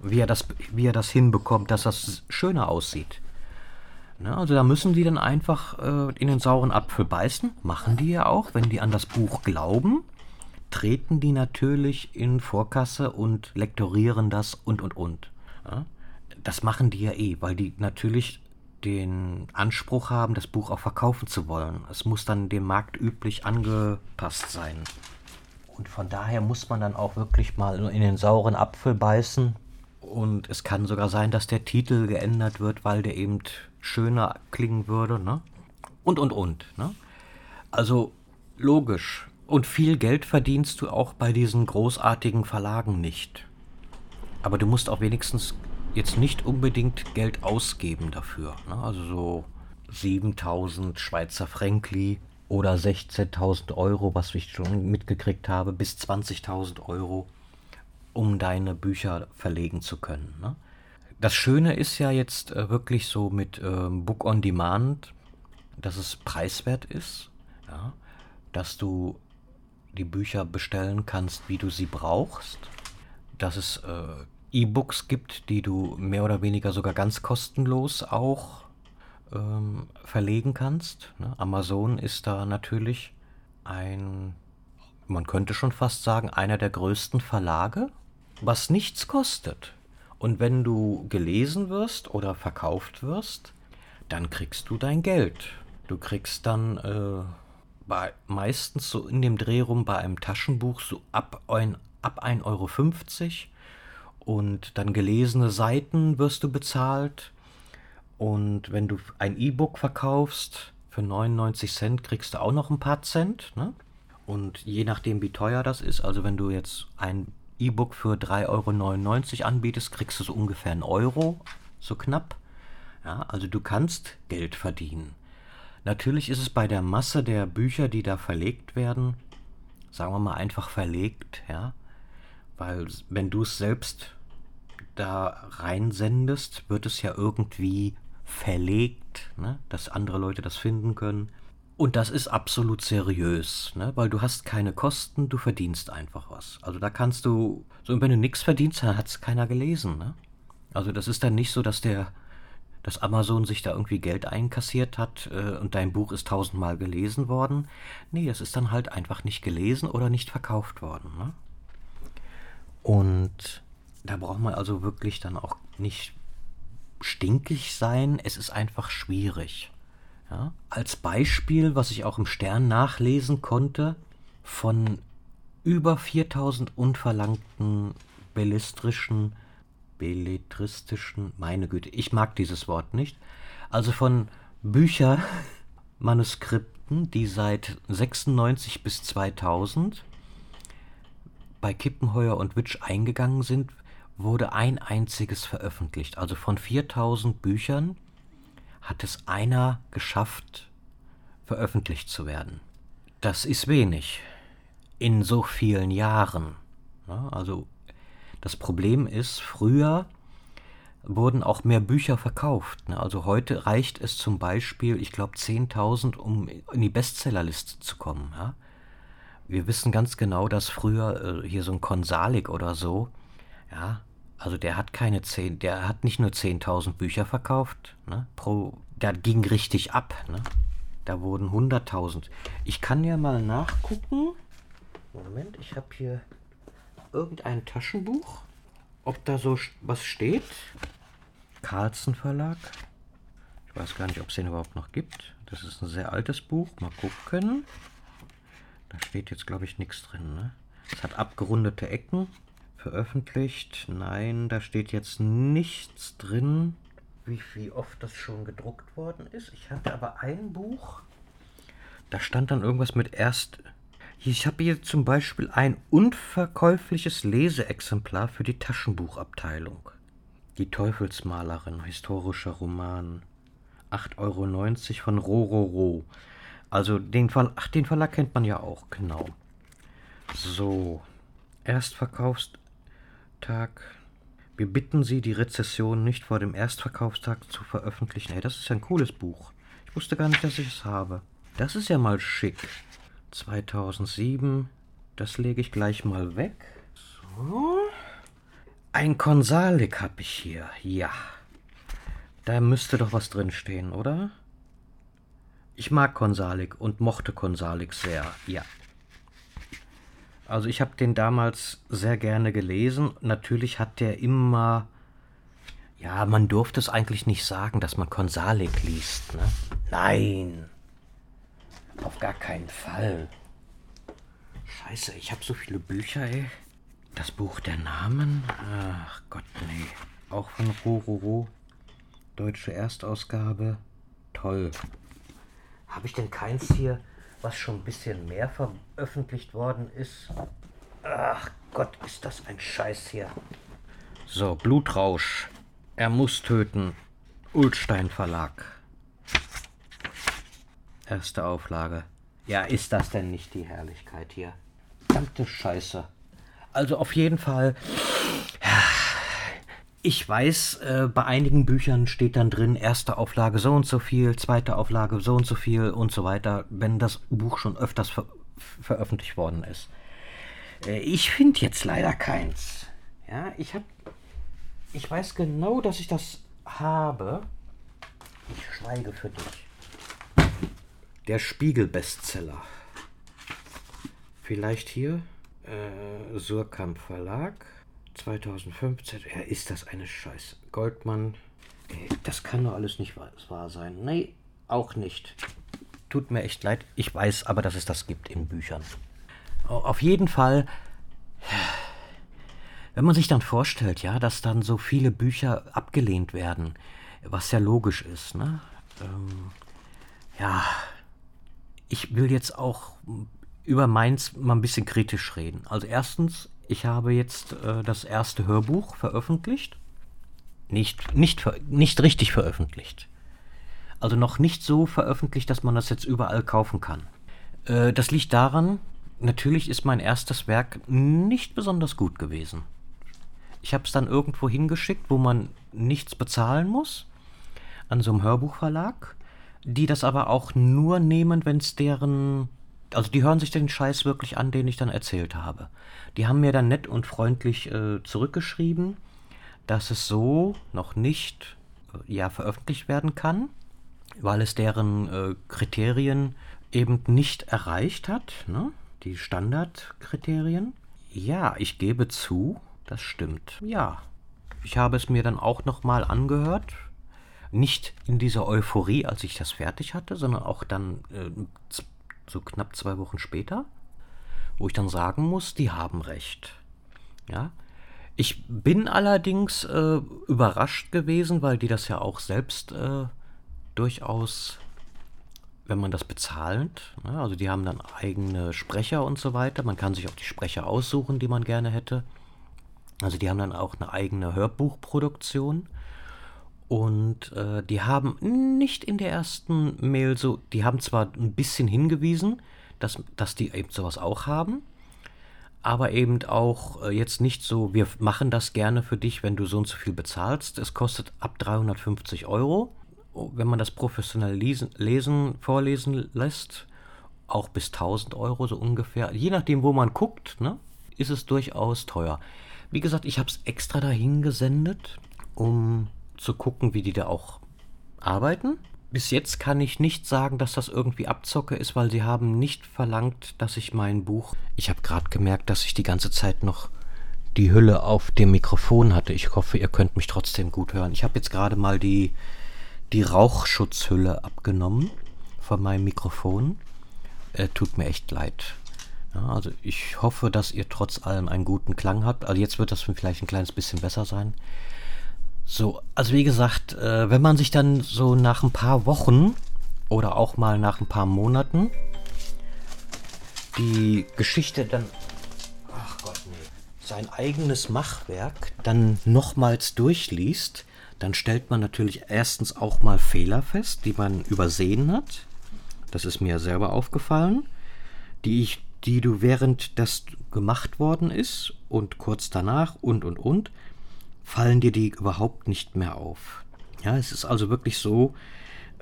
Wie er, das, wie er das hinbekommt, dass das schöner aussieht. Ne? Also da müssen die dann einfach äh, in den sauren Apfel beißen. Machen die ja auch, wenn die an das Buch glauben. treten die natürlich in Vorkasse und lektorieren das und und und. Ja? Das machen die ja eh, weil die natürlich den Anspruch haben, das Buch auch verkaufen zu wollen. Es muss dann dem Markt üblich angepasst sein. Und von daher muss man dann auch wirklich mal in den sauren Apfel beißen. Und es kann sogar sein, dass der Titel geändert wird, weil der eben schöner klingen würde. Ne? Und, und, und. Ne? Also logisch. Und viel Geld verdienst du auch bei diesen großartigen Verlagen nicht. Aber du musst auch wenigstens jetzt nicht unbedingt Geld ausgeben dafür. Ne? Also so 7000 Schweizer Frankli oder 16.000 Euro, was ich schon mitgekriegt habe, bis 20.000 Euro, um deine Bücher verlegen zu können. Ne? Das Schöne ist ja jetzt äh, wirklich so mit ähm, Book on Demand, dass es preiswert ist, ja? dass du die Bücher bestellen kannst, wie du sie brauchst, dass es äh, E-Books gibt, die du mehr oder weniger sogar ganz kostenlos auch ähm, verlegen kannst. Ne? Amazon ist da natürlich ein, man könnte schon fast sagen, einer der größten Verlage, was nichts kostet. Und wenn du gelesen wirst oder verkauft wirst, dann kriegst du dein Geld. Du kriegst dann äh, bei, meistens so in dem Dreh rum bei einem Taschenbuch so ab, ein, ab 1,50 Euro und dann gelesene Seiten wirst du bezahlt. Und wenn du ein E-Book verkaufst für 99 Cent, kriegst du auch noch ein paar Cent. Ne? Und je nachdem, wie teuer das ist, also wenn du jetzt ein E-Book für 3,99 Euro anbietest, kriegst du so ungefähr einen Euro, so knapp. Ja, also du kannst Geld verdienen. Natürlich ist es bei der Masse der Bücher, die da verlegt werden, sagen wir mal einfach verlegt, ja, weil wenn du es selbst da reinsendest, wird es ja irgendwie verlegt, ne, dass andere Leute das finden können. Und das ist absolut seriös, ne? weil du hast keine Kosten, du verdienst einfach was. Also da kannst du, so und wenn du nichts verdienst, dann hat es keiner gelesen. Ne? Also das ist dann nicht so, dass der dass Amazon sich da irgendwie Geld einkassiert hat äh, und dein Buch ist tausendmal gelesen worden. Nee, es ist dann halt einfach nicht gelesen oder nicht verkauft worden. Ne? Und da braucht man also wirklich dann auch nicht stinkig sein, es ist einfach schwierig. Ja? Als Beispiel, was ich auch im Stern nachlesen konnte, von über 4000 unverlangten bellistrischen belletristischen, meine Güte, ich mag dieses Wort nicht, also von Büchermanuskripten, die seit 96 bis 2000 bei Kippenheuer und Witsch eingegangen sind, wurde ein einziges veröffentlicht. Also von 4000 Büchern hat es einer geschafft, veröffentlicht zu werden. Das ist wenig in so vielen Jahren. Also das Problem ist, früher wurden auch mehr Bücher verkauft. Ne? Also heute reicht es zum Beispiel, ich glaube, 10.000, um in die Bestsellerliste zu kommen. Wir wissen ganz genau, dass früher äh, hier so ein Konsalik oder so, ja, also der hat keine 10, der hat nicht nur 10.000 Bücher verkauft, ne, pro, der ging richtig ab, ne. Da wurden 100.000. Ich kann ja mal nachgucken. Moment, ich habe hier irgendein Taschenbuch, ob da so was steht. Carlsen Verlag. Ich weiß gar nicht, ob es den überhaupt noch gibt. Das ist ein sehr altes Buch. Mal gucken. Da steht jetzt, glaube ich, nichts drin. Ne? Es hat abgerundete Ecken. Veröffentlicht. Nein, da steht jetzt nichts drin, wie, wie oft das schon gedruckt worden ist. Ich hatte aber ein Buch. Da stand dann irgendwas mit erst ich habe hier zum Beispiel ein unverkäufliches Leseexemplar für die Taschenbuchabteilung. Die Teufelsmalerin, historischer Roman. 8,90 Euro von Rororo. Also den, Ver Ach, den Verlag kennt man ja auch, genau. So, Erstverkaufstag. Wir bitten Sie, die Rezession nicht vor dem Erstverkaufstag zu veröffentlichen. Ey, das ist ja ein cooles Buch. Ich wusste gar nicht, dass ich es habe. Das ist ja mal schick. 2007. Das lege ich gleich mal weg. So. Ein Konsalik habe ich hier. Ja. Da müsste doch was drinstehen, oder? Ich mag Konsalik und mochte Konsalik sehr. Ja. Also ich habe den damals sehr gerne gelesen. Natürlich hat der immer, ja, man durfte es eigentlich nicht sagen, dass man Konsalik liest. Ne? Nein, auf gar keinen Fall. Scheiße, ich habe so viele Bücher, ey. Das Buch der Namen? Ach Gott, nee. Auch von Rororo. Deutsche Erstausgabe. Toll. Habe ich denn keins hier, was schon ein bisschen mehr veröffentlicht worden ist? Ach Gott, ist das ein Scheiß hier. So, Blutrausch. Er muss töten. Ulstein Verlag. Erste Auflage. Ja, ist das denn nicht die Herrlichkeit hier? Verdammte Scheiße. Also auf jeden Fall. Ich weiß, äh, bei einigen Büchern steht dann drin, erste Auflage so und so viel, zweite Auflage so und so viel und so weiter, wenn das Buch schon öfters ver veröffentlicht worden ist. Äh, ich finde jetzt leider keins. Ja, ich habe. Ich weiß genau, dass ich das habe. Ich schweige für dich. Der Spiegel-Bestseller. Vielleicht hier? Äh, Surkamp Verlag. 2015. Ja, ist das eine Scheiße. Goldmann. Das kann doch alles nicht wahr sein. Nee, auch nicht. Tut mir echt leid. Ich weiß aber, dass es das gibt in Büchern. Auf jeden Fall, wenn man sich dann vorstellt, ja, dass dann so viele Bücher abgelehnt werden, was ja logisch ist, ne? Ähm, ja, ich will jetzt auch über meins mal ein bisschen kritisch reden. Also erstens, ich habe jetzt äh, das erste Hörbuch veröffentlicht. Nicht, nicht, nicht richtig veröffentlicht. Also noch nicht so veröffentlicht, dass man das jetzt überall kaufen kann. Äh, das liegt daran, natürlich ist mein erstes Werk nicht besonders gut gewesen. Ich habe es dann irgendwo hingeschickt, wo man nichts bezahlen muss, an so einem Hörbuchverlag, die das aber auch nur nehmen, wenn es deren also die hören sich den Scheiß wirklich an, den ich dann erzählt habe. Die haben mir dann nett und freundlich äh, zurückgeschrieben, dass es so noch nicht äh, ja, veröffentlicht werden kann, weil es deren äh, Kriterien eben nicht erreicht hat, ne? die Standardkriterien. Ja, ich gebe zu, das stimmt. Ja, ich habe es mir dann auch nochmal angehört. Nicht in dieser Euphorie, als ich das fertig hatte, sondern auch dann äh, so knapp zwei Wochen später, wo ich dann sagen muss, die haben recht. Ja. Ich bin allerdings äh, überrascht gewesen, weil die das ja auch selbst äh, durchaus, wenn man das bezahlt, ne, also die haben dann eigene Sprecher und so weiter, man kann sich auch die Sprecher aussuchen, die man gerne hätte. Also die haben dann auch eine eigene Hörbuchproduktion. Und äh, die haben nicht in der ersten Mail so, die haben zwar ein bisschen hingewiesen, dass, dass die eben sowas auch haben, aber eben auch äh, jetzt nicht so, wir machen das gerne für dich, wenn du so und so viel bezahlst. Es kostet ab 350 Euro, wenn man das professionell lesen, lesen vorlesen lässt, auch bis 1000 Euro so ungefähr. Je nachdem, wo man guckt, ne, ist es durchaus teuer. Wie gesagt, ich habe es extra dahin gesendet, um zu gucken, wie die da auch arbeiten. Bis jetzt kann ich nicht sagen, dass das irgendwie Abzocke ist, weil sie haben nicht verlangt, dass ich mein Buch. Ich habe gerade gemerkt, dass ich die ganze Zeit noch die Hülle auf dem Mikrofon hatte. Ich hoffe, ihr könnt mich trotzdem gut hören. Ich habe jetzt gerade mal die, die Rauchschutzhülle abgenommen von meinem Mikrofon. Äh, tut mir echt leid. Ja, also ich hoffe, dass ihr trotz allem einen guten Klang habt. Also jetzt wird das vielleicht ein kleines bisschen besser sein. So, also wie gesagt, äh, wenn man sich dann so nach ein paar Wochen oder auch mal nach ein paar Monaten die Geschichte dann, ach Gott, nee, sein eigenes Machwerk dann nochmals durchliest, dann stellt man natürlich erstens auch mal Fehler fest, die man übersehen hat. Das ist mir selber aufgefallen, die ich, die du während das gemacht worden ist und kurz danach und und und fallen dir die überhaupt nicht mehr auf. Ja, es ist also wirklich so,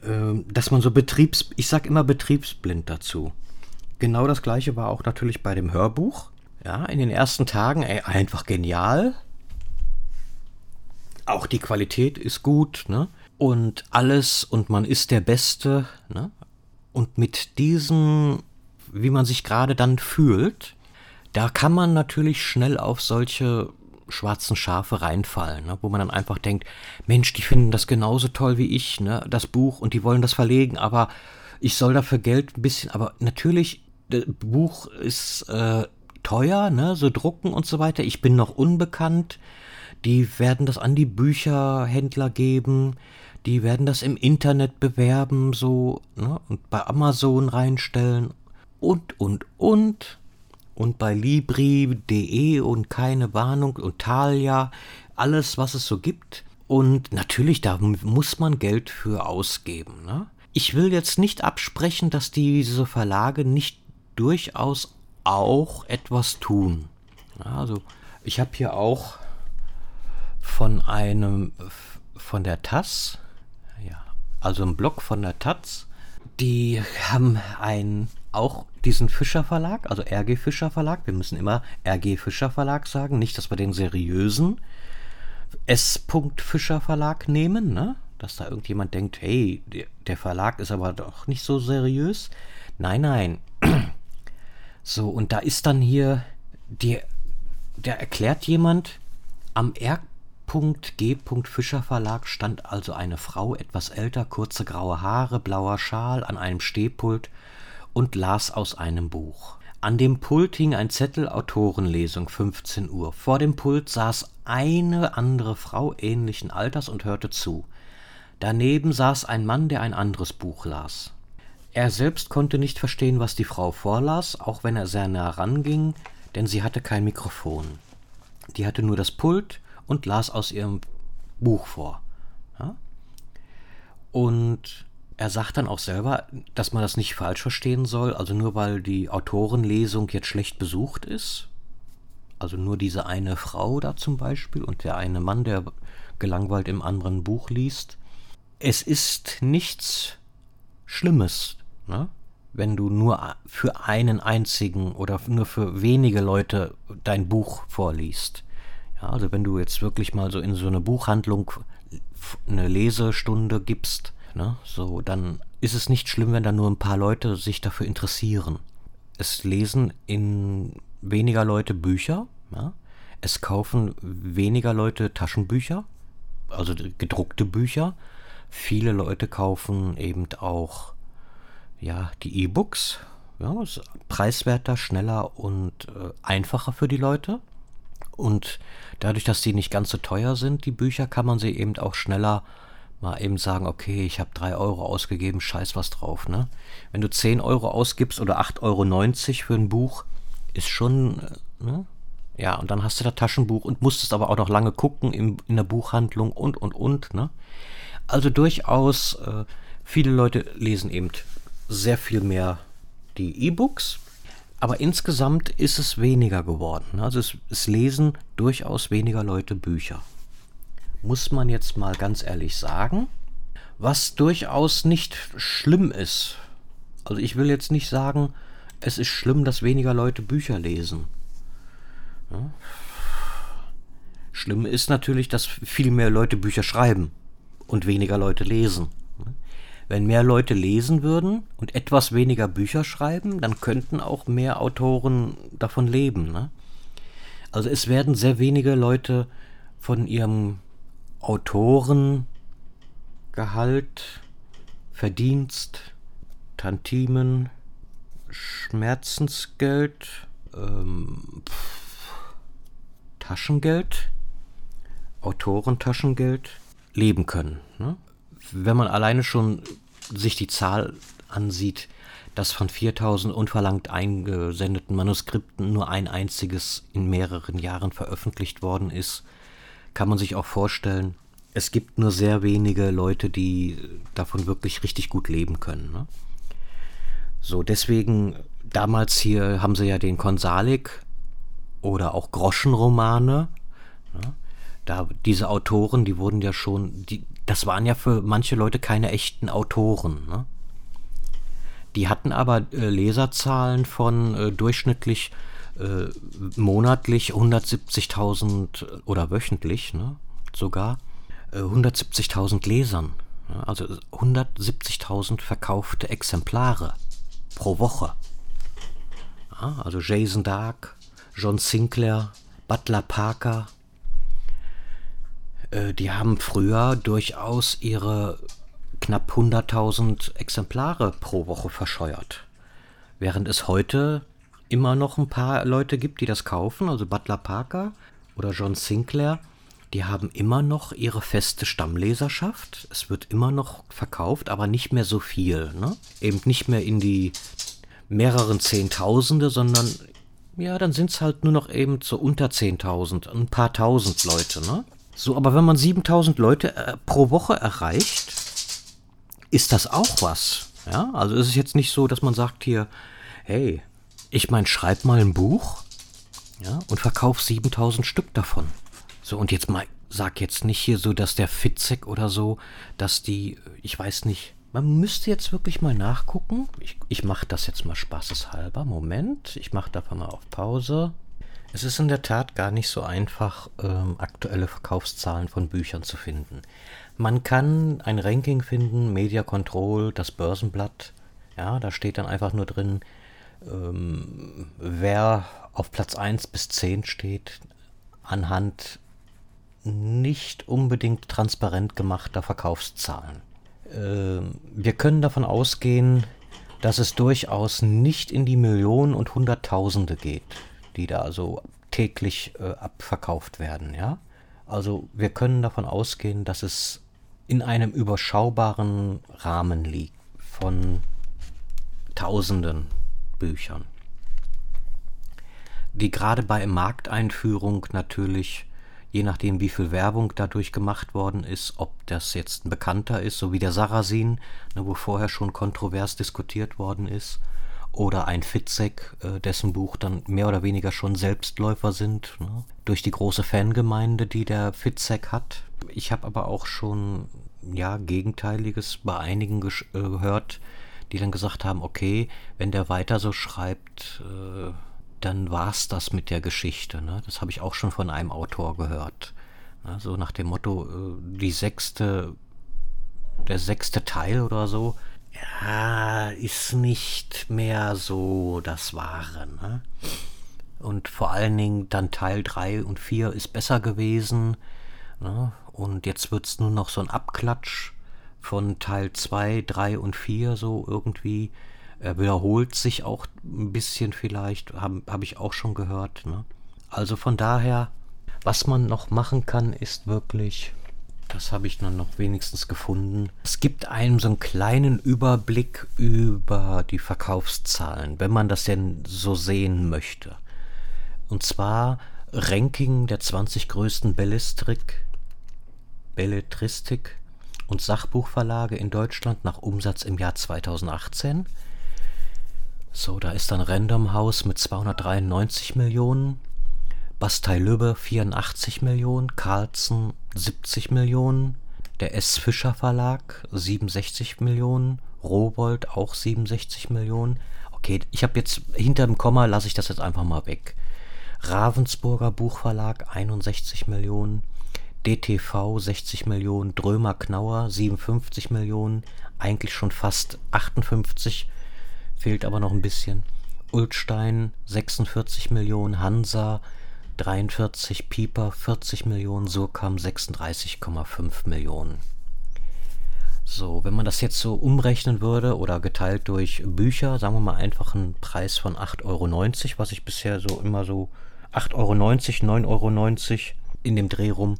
ähm, dass man so betriebs, ich sag immer betriebsblind dazu. Genau das gleiche war auch natürlich bei dem Hörbuch. Ja, in den ersten Tagen, ey, einfach genial. Auch die Qualität ist gut, ne? Und alles und man ist der Beste, ne? Und mit diesem, wie man sich gerade dann fühlt, Da kann man natürlich schnell auf solche schwarzen Schafe reinfallen, ne? wo man dann einfach denkt, Mensch, die finden das genauso toll wie ich, ne? das Buch, und die wollen das verlegen, aber ich soll dafür Geld ein bisschen, aber natürlich, das Buch ist äh, teuer, ne? so drucken und so weiter. Ich bin noch unbekannt. Die werden das an die Bücherhändler geben. Die werden das im Internet bewerben, so, ne? und bei Amazon reinstellen und, und, und. Und bei Libri.de und keine Warnung und Thalia, alles, was es so gibt. Und natürlich, da muss man Geld für ausgeben. Ne? Ich will jetzt nicht absprechen, dass diese Verlage nicht durchaus auch etwas tun. Also, ich habe hier auch von einem, von der TAS, ja, also ein Blog von der TAZ, die haben ein, auch diesen Fischer Verlag, also RG Fischer Verlag, wir müssen immer RG Fischer Verlag sagen, nicht, dass wir den seriösen S. Fischer Verlag nehmen, ne? dass da irgendjemand denkt, hey, der Verlag ist aber doch nicht so seriös. Nein, nein. So, und da ist dann hier, die, der erklärt jemand, am R.G. Fischer Verlag stand also eine Frau, etwas älter, kurze graue Haare, blauer Schal, an einem Stehpult und las aus einem Buch. An dem Pult hing ein Zettel Autorenlesung 15 Uhr. Vor dem Pult saß eine andere Frau ähnlichen Alters und hörte zu. Daneben saß ein Mann, der ein anderes Buch las. Er selbst konnte nicht verstehen, was die Frau vorlas, auch wenn er sehr nah ranging, denn sie hatte kein Mikrofon. Die hatte nur das Pult und las aus ihrem Buch vor. Ja? Und er sagt dann auch selber, dass man das nicht falsch verstehen soll, also nur weil die Autorenlesung jetzt schlecht besucht ist, also nur diese eine Frau da zum Beispiel und der eine Mann, der gelangweilt im anderen Buch liest. Es ist nichts Schlimmes, ne? wenn du nur für einen einzigen oder nur für wenige Leute dein Buch vorliest. Ja, also wenn du jetzt wirklich mal so in so eine Buchhandlung eine Lesestunde gibst, Ne? So, dann ist es nicht schlimm, wenn da nur ein paar Leute sich dafür interessieren. Es lesen in weniger Leute Bücher, ja? es kaufen weniger Leute Taschenbücher, also gedruckte Bücher. Viele Leute kaufen eben auch ja, die E-Books. Ja, ist preiswerter, schneller und äh, einfacher für die Leute. Und dadurch, dass die nicht ganz so teuer sind, die Bücher, kann man sie eben auch schneller mal eben sagen, okay, ich habe 3 Euro ausgegeben, scheiß was drauf. Ne? Wenn du 10 Euro ausgibst oder 8,90 Euro für ein Buch, ist schon, äh, ne? ja, und dann hast du das Taschenbuch und musstest aber auch noch lange gucken in, in der Buchhandlung und, und, und. Ne? Also durchaus, äh, viele Leute lesen eben sehr viel mehr die E-Books, aber insgesamt ist es weniger geworden. Ne? Also es, es lesen durchaus weniger Leute Bücher muss man jetzt mal ganz ehrlich sagen, was durchaus nicht schlimm ist. Also ich will jetzt nicht sagen, es ist schlimm, dass weniger Leute Bücher lesen. Ja. Schlimm ist natürlich, dass viel mehr Leute Bücher schreiben und weniger Leute lesen. Wenn mehr Leute lesen würden und etwas weniger Bücher schreiben, dann könnten auch mehr Autoren davon leben. Ne? Also es werden sehr wenige Leute von ihrem Autorengehalt, Verdienst, Tantimen, Schmerzensgeld, ähm, Taschengeld, Autorentaschengeld leben können. Ne? Wenn man alleine schon sich die Zahl ansieht, dass von 4000 unverlangt eingesendeten Manuskripten nur ein einziges in mehreren Jahren veröffentlicht worden ist, kann man sich auch vorstellen, es gibt nur sehr wenige Leute, die davon wirklich richtig gut leben können. Ne? So, deswegen, damals hier haben sie ja den Konsalik oder auch Groschenromane. Ne? Da, diese Autoren, die wurden ja schon, die, das waren ja für manche Leute keine echten Autoren. Ne? Die hatten aber äh, Leserzahlen von äh, durchschnittlich äh, monatlich 170.000 oder wöchentlich ne, sogar äh, 170.000 Lesern. Ja, also 170.000 verkaufte Exemplare pro Woche. Ja, also Jason Dark, John Sinclair, Butler Parker, äh, die haben früher durchaus ihre knapp 100.000 Exemplare pro Woche verscheuert. Während es heute immer noch ein paar Leute gibt, die das kaufen, also Butler Parker oder John Sinclair, die haben immer noch ihre feste Stammleserschaft. Es wird immer noch verkauft, aber nicht mehr so viel. Ne? Eben nicht mehr in die mehreren Zehntausende, sondern ja, dann sind es halt nur noch eben so unter 10.000, ein paar tausend Leute. Ne? So, aber wenn man 7000 Leute äh, pro Woche erreicht, ist das auch was. Ja, also ist es jetzt nicht so, dass man sagt hier, hey, ich meine, schreib mal ein Buch, ja, und verkauf 7000 Stück davon. So, und jetzt mal, sag jetzt nicht hier so, dass der Fitzek oder so, dass die, ich weiß nicht, man müsste jetzt wirklich mal nachgucken. Ich, ich mache das jetzt mal spaßeshalber. Moment, ich mache davon mal auf Pause. Es ist in der Tat gar nicht so einfach, ähm, aktuelle Verkaufszahlen von Büchern zu finden. Man kann ein Ranking finden, Media Control, das Börsenblatt. Ja, da steht dann einfach nur drin, ähm, wer auf Platz 1 bis 10 steht, anhand nicht unbedingt transparent gemachter Verkaufszahlen. Ähm, wir können davon ausgehen, dass es durchaus nicht in die Millionen und Hunderttausende geht die da so täglich äh, abverkauft werden, ja. Also wir können davon ausgehen, dass es in einem überschaubaren Rahmen liegt von tausenden Büchern, die gerade bei Markteinführung natürlich, je nachdem wie viel Werbung dadurch gemacht worden ist, ob das jetzt ein Bekannter ist, so wie der Sarrazin, ne, wo vorher schon kontrovers diskutiert worden ist, oder ein Fitzek, äh, dessen Buch dann mehr oder weniger schon Selbstläufer sind, ne? durch die große Fangemeinde, die der Fitzek hat. Ich habe aber auch schon ja Gegenteiliges bei einigen äh, gehört, die dann gesagt haben, okay, wenn der weiter so schreibt, äh, dann war's das mit der Geschichte. Ne? Das habe ich auch schon von einem Autor gehört. Ne? So nach dem Motto, äh, die sechste, der sechste Teil oder so, ja, ist nicht mehr so das Wahre. Ne? Und vor allen Dingen dann Teil 3 und 4 ist besser gewesen. Ne? Und jetzt wird es nur noch so ein Abklatsch von Teil 2, 3 und 4 so irgendwie. Er wiederholt sich auch ein bisschen vielleicht, habe hab ich auch schon gehört. Ne? Also von daher, was man noch machen kann, ist wirklich das habe ich dann noch wenigstens gefunden. Es gibt einem so einen kleinen Überblick über die Verkaufszahlen, wenn man das denn so sehen möchte. Und zwar Ranking der 20 größten Bellistrik, Belletristik und Sachbuchverlage in Deutschland nach Umsatz im Jahr 2018. So, da ist dann Random House mit 293 Millionen, Bastei-Lübbe 84 Millionen, Carlsen 70 Millionen, der S. Fischer Verlag 67 Millionen, Rowold auch 67 Millionen. Okay, ich habe jetzt hinter dem Komma lasse ich das jetzt einfach mal weg. Ravensburger Buchverlag 61 Millionen, DTV 60 Millionen, Drömer Knauer 57 Millionen, eigentlich schon fast 58, fehlt aber noch ein bisschen. Ulstein 46 Millionen, Hansa 43 Pieper 40 Millionen, Surkam 36,5 Millionen. So, wenn man das jetzt so umrechnen würde oder geteilt durch Bücher, sagen wir mal einfach einen Preis von 8,90 Euro, was ich bisher so immer so 8,90 Euro, 9,90 Euro in dem Dreh rum.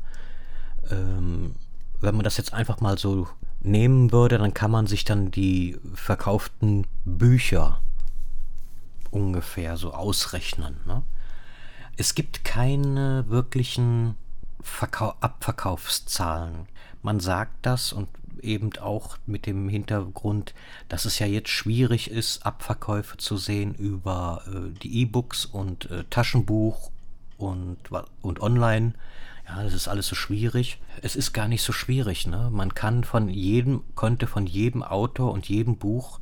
Ähm, wenn man das jetzt einfach mal so nehmen würde, dann kann man sich dann die verkauften Bücher ungefähr so ausrechnen. Ne? Es gibt keine wirklichen Verkau Abverkaufszahlen. Man sagt das und eben auch mit dem Hintergrund, dass es ja jetzt schwierig ist, Abverkäufe zu sehen über äh, die E-Books und äh, Taschenbuch und, und online. Ja, das ist alles so schwierig. Es ist gar nicht so schwierig, ne? Man kann von jedem, könnte von jedem Autor und jedem Buch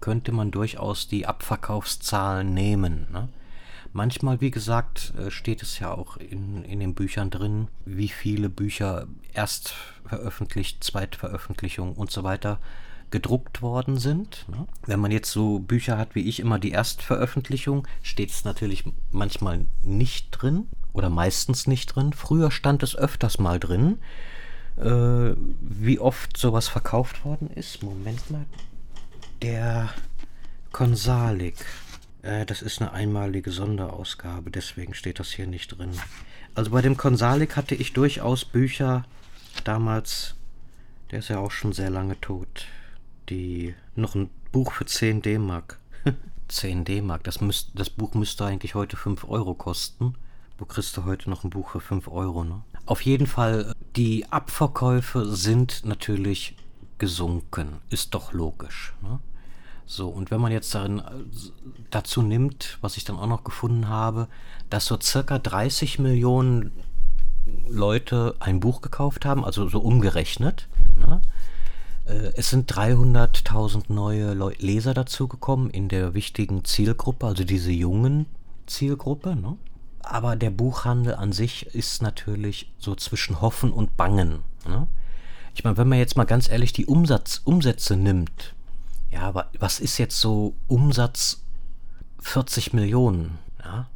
könnte man durchaus die Abverkaufszahlen nehmen. Ne? Manchmal, wie gesagt, äh, steht es ja auch in, in den Büchern drin, wie viele Bücher erst veröffentlicht, Zweitveröffentlichung und so weiter gedruckt worden sind. Ne? Wenn man jetzt so Bücher hat wie ich immer die Erstveröffentlichung, steht es natürlich manchmal nicht drin oder meistens nicht drin. Früher stand es öfters mal drin, äh, wie oft sowas verkauft worden ist. Moment mal. Der Konsalik. Äh, das ist eine einmalige Sonderausgabe, deswegen steht das hier nicht drin. Also bei dem Konsalik hatte ich durchaus Bücher damals, der ist ja auch schon sehr lange tot, die noch ein Buch für 10 D-Mark. 10 D-Mark, das, das Buch müsste eigentlich heute 5 Euro kosten. Wo kriegst du heute noch ein Buch für 5 Euro, ne? Auf jeden Fall, die Abverkäufe sind natürlich gesunken. Ist doch logisch, ne? So, und wenn man jetzt darin, dazu nimmt, was ich dann auch noch gefunden habe, dass so circa 30 Millionen Leute ein Buch gekauft haben, also so umgerechnet. Ne? Äh, es sind 300.000 neue Leser dazugekommen in der wichtigen Zielgruppe, also diese jungen Zielgruppe. Ne? Aber der Buchhandel an sich ist natürlich so zwischen Hoffen und Bangen. Ne? Ich meine, wenn man jetzt mal ganz ehrlich die Umsatz, Umsätze nimmt, ja, aber was ist jetzt so Umsatz 40 Millionen? Ja?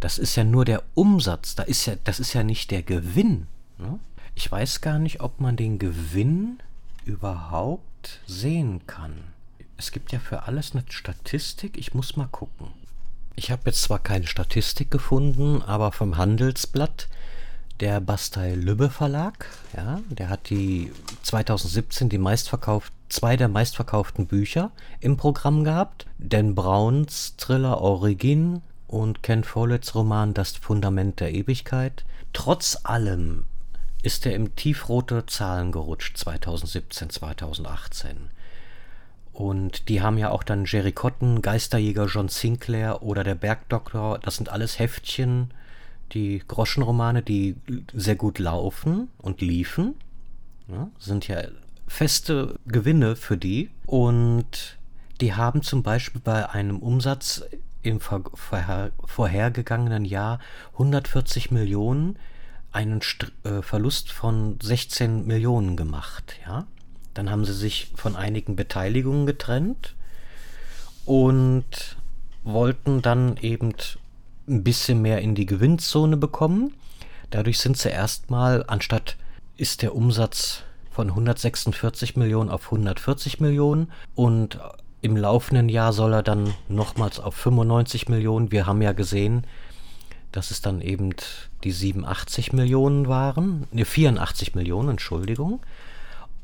Das ist ja nur der Umsatz, da ist ja, das ist ja nicht der Gewinn. Ne? Ich weiß gar nicht, ob man den Gewinn überhaupt sehen kann. Es gibt ja für alles eine Statistik, ich muss mal gucken. Ich habe jetzt zwar keine Statistik gefunden, aber vom Handelsblatt der Bastei Lübbe Verlag, ja, der hat die 2017 die meistverkauft, zwei der meistverkauften Bücher im Programm gehabt. Dan Browns Thriller Origin und Ken Folletts Roman Das Fundament der Ewigkeit. Trotz allem ist er im tiefrote Zahlen gerutscht 2017, 2018. Und die haben ja auch dann Jerry Cotton, Geisterjäger John Sinclair oder der Bergdoktor. Das sind alles Heftchen, die Groschenromane, die sehr gut laufen und liefen, ja, sind ja feste Gewinne für die. Und die haben zum Beispiel bei einem Umsatz im vorher, vorhergegangenen Jahr 140 Millionen einen St äh, Verlust von 16 Millionen gemacht. Ja? Dann haben sie sich von einigen Beteiligungen getrennt und wollten dann eben ein bisschen mehr in die Gewinnzone bekommen. Dadurch sind sie erstmal, anstatt ist der Umsatz von 146 Millionen auf 140 Millionen und im laufenden Jahr soll er dann nochmals auf 95 Millionen. Wir haben ja gesehen, dass es dann eben die 87 Millionen waren, ne 84 Millionen, Entschuldigung.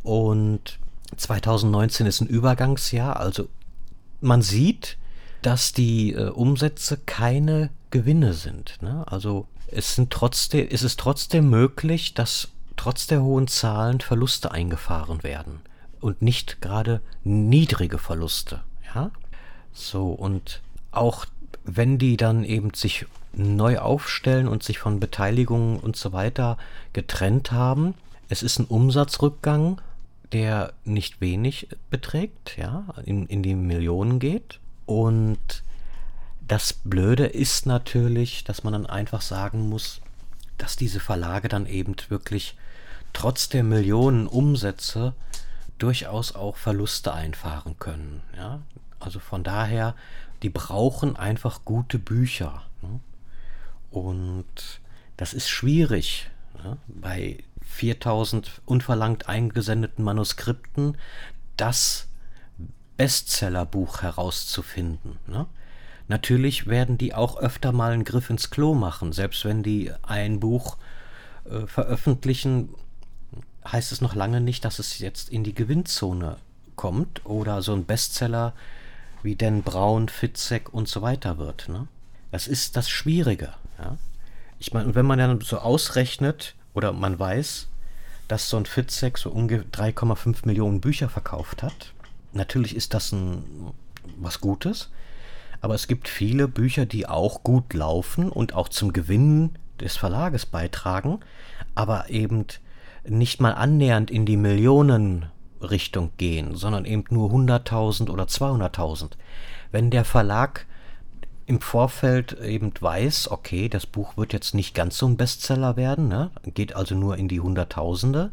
Und 2019 ist ein Übergangsjahr, also man sieht, dass die äh, Umsätze keine Gewinne sind. Ne? Also es sind trotzdem, es ist trotzdem möglich, dass trotz der hohen Zahlen Verluste eingefahren werden und nicht gerade niedrige Verluste. Ja, so und auch wenn die dann eben sich neu aufstellen und sich von Beteiligungen und so weiter getrennt haben, es ist ein Umsatzrückgang, der nicht wenig beträgt, ja, in, in die Millionen geht und das Blöde ist natürlich, dass man dann einfach sagen muss, dass diese Verlage dann eben wirklich trotz der Millionen Umsätze durchaus auch Verluste einfahren können. Ja? Also von daher, die brauchen einfach gute Bücher. Ne? Und das ist schwierig. Ne? Bei 4000 unverlangt eingesendeten Manuskripten das Bestsellerbuch herauszufinden. Ne? Natürlich werden die auch öfter mal einen Griff ins Klo machen. Selbst wenn die ein Buch äh, veröffentlichen, heißt es noch lange nicht, dass es jetzt in die Gewinnzone kommt oder so ein Bestseller wie Dan Brown, Fitzek und so weiter wird. Ne? Das ist das Schwierige. Ja? Ich meine, wenn man dann so ausrechnet oder man weiß, dass so ein Fitzek so ungefähr 3,5 Millionen Bücher verkauft hat, natürlich ist das ein, was Gutes. Aber es gibt viele Bücher, die auch gut laufen und auch zum Gewinn des Verlages beitragen, aber eben nicht mal annähernd in die Millionenrichtung gehen, sondern eben nur 100.000 oder 200.000. Wenn der Verlag im Vorfeld eben weiß, okay, das Buch wird jetzt nicht ganz so ein Bestseller werden, ne? geht also nur in die Hunderttausende,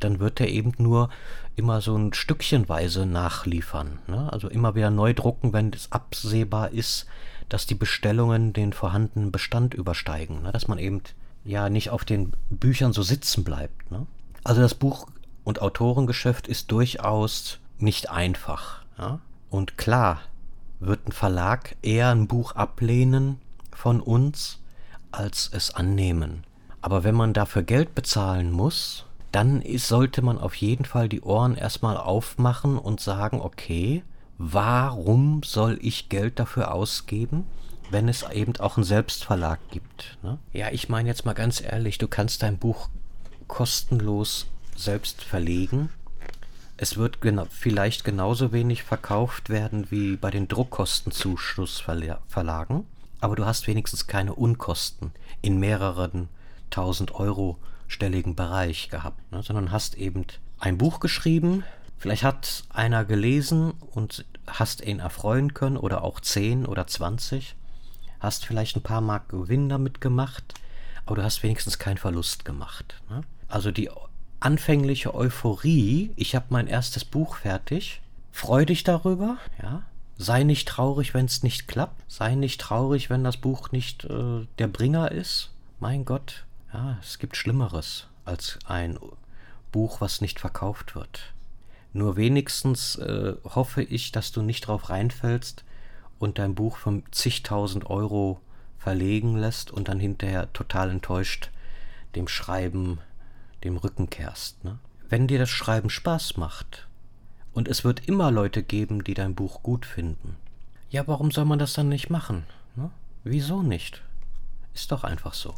dann wird er eben nur immer so ein Stückchenweise nachliefern. Ne? Also immer wieder neu drucken, wenn es absehbar ist, dass die Bestellungen den vorhandenen Bestand übersteigen. Ne? Dass man eben ja nicht auf den Büchern so sitzen bleibt. Ne? Also das Buch- und Autorengeschäft ist durchaus nicht einfach. Ja? Und klar wird ein Verlag eher ein Buch ablehnen von uns, als es annehmen. Aber wenn man dafür Geld bezahlen muss, dann ist, sollte man auf jeden Fall die Ohren erstmal aufmachen und sagen, okay, warum soll ich Geld dafür ausgeben, wenn es eben auch einen Selbstverlag gibt? Ne? Ja, ich meine jetzt mal ganz ehrlich, du kannst dein Buch kostenlos selbst verlegen. Es wird gena vielleicht genauso wenig verkauft werden wie bei den Druckkostenzuschussverlagen, aber du hast wenigstens keine Unkosten in mehreren tausend Euro stelligen Bereich gehabt, ne? sondern hast eben ein Buch geschrieben, vielleicht hat einer gelesen und hast ihn erfreuen können oder auch zehn oder zwanzig, hast vielleicht ein paar Mark Gewinn damit gemacht, aber du hast wenigstens keinen Verlust gemacht. Ne? Also die anfängliche Euphorie, ich habe mein erstes Buch fertig, freu dich darüber, ja, sei nicht traurig, wenn es nicht klappt, sei nicht traurig, wenn das Buch nicht äh, der Bringer ist. Mein Gott, ja, es gibt Schlimmeres als ein Buch, was nicht verkauft wird. Nur wenigstens äh, hoffe ich, dass du nicht drauf reinfällst und dein Buch für zigtausend Euro verlegen lässt und dann hinterher total enttäuscht dem Schreiben dem Rücken kehrst. Ne? Wenn dir das Schreiben Spaß macht und es wird immer Leute geben, die dein Buch gut finden, ja, warum soll man das dann nicht machen? Ne? Wieso nicht? Ist doch einfach so.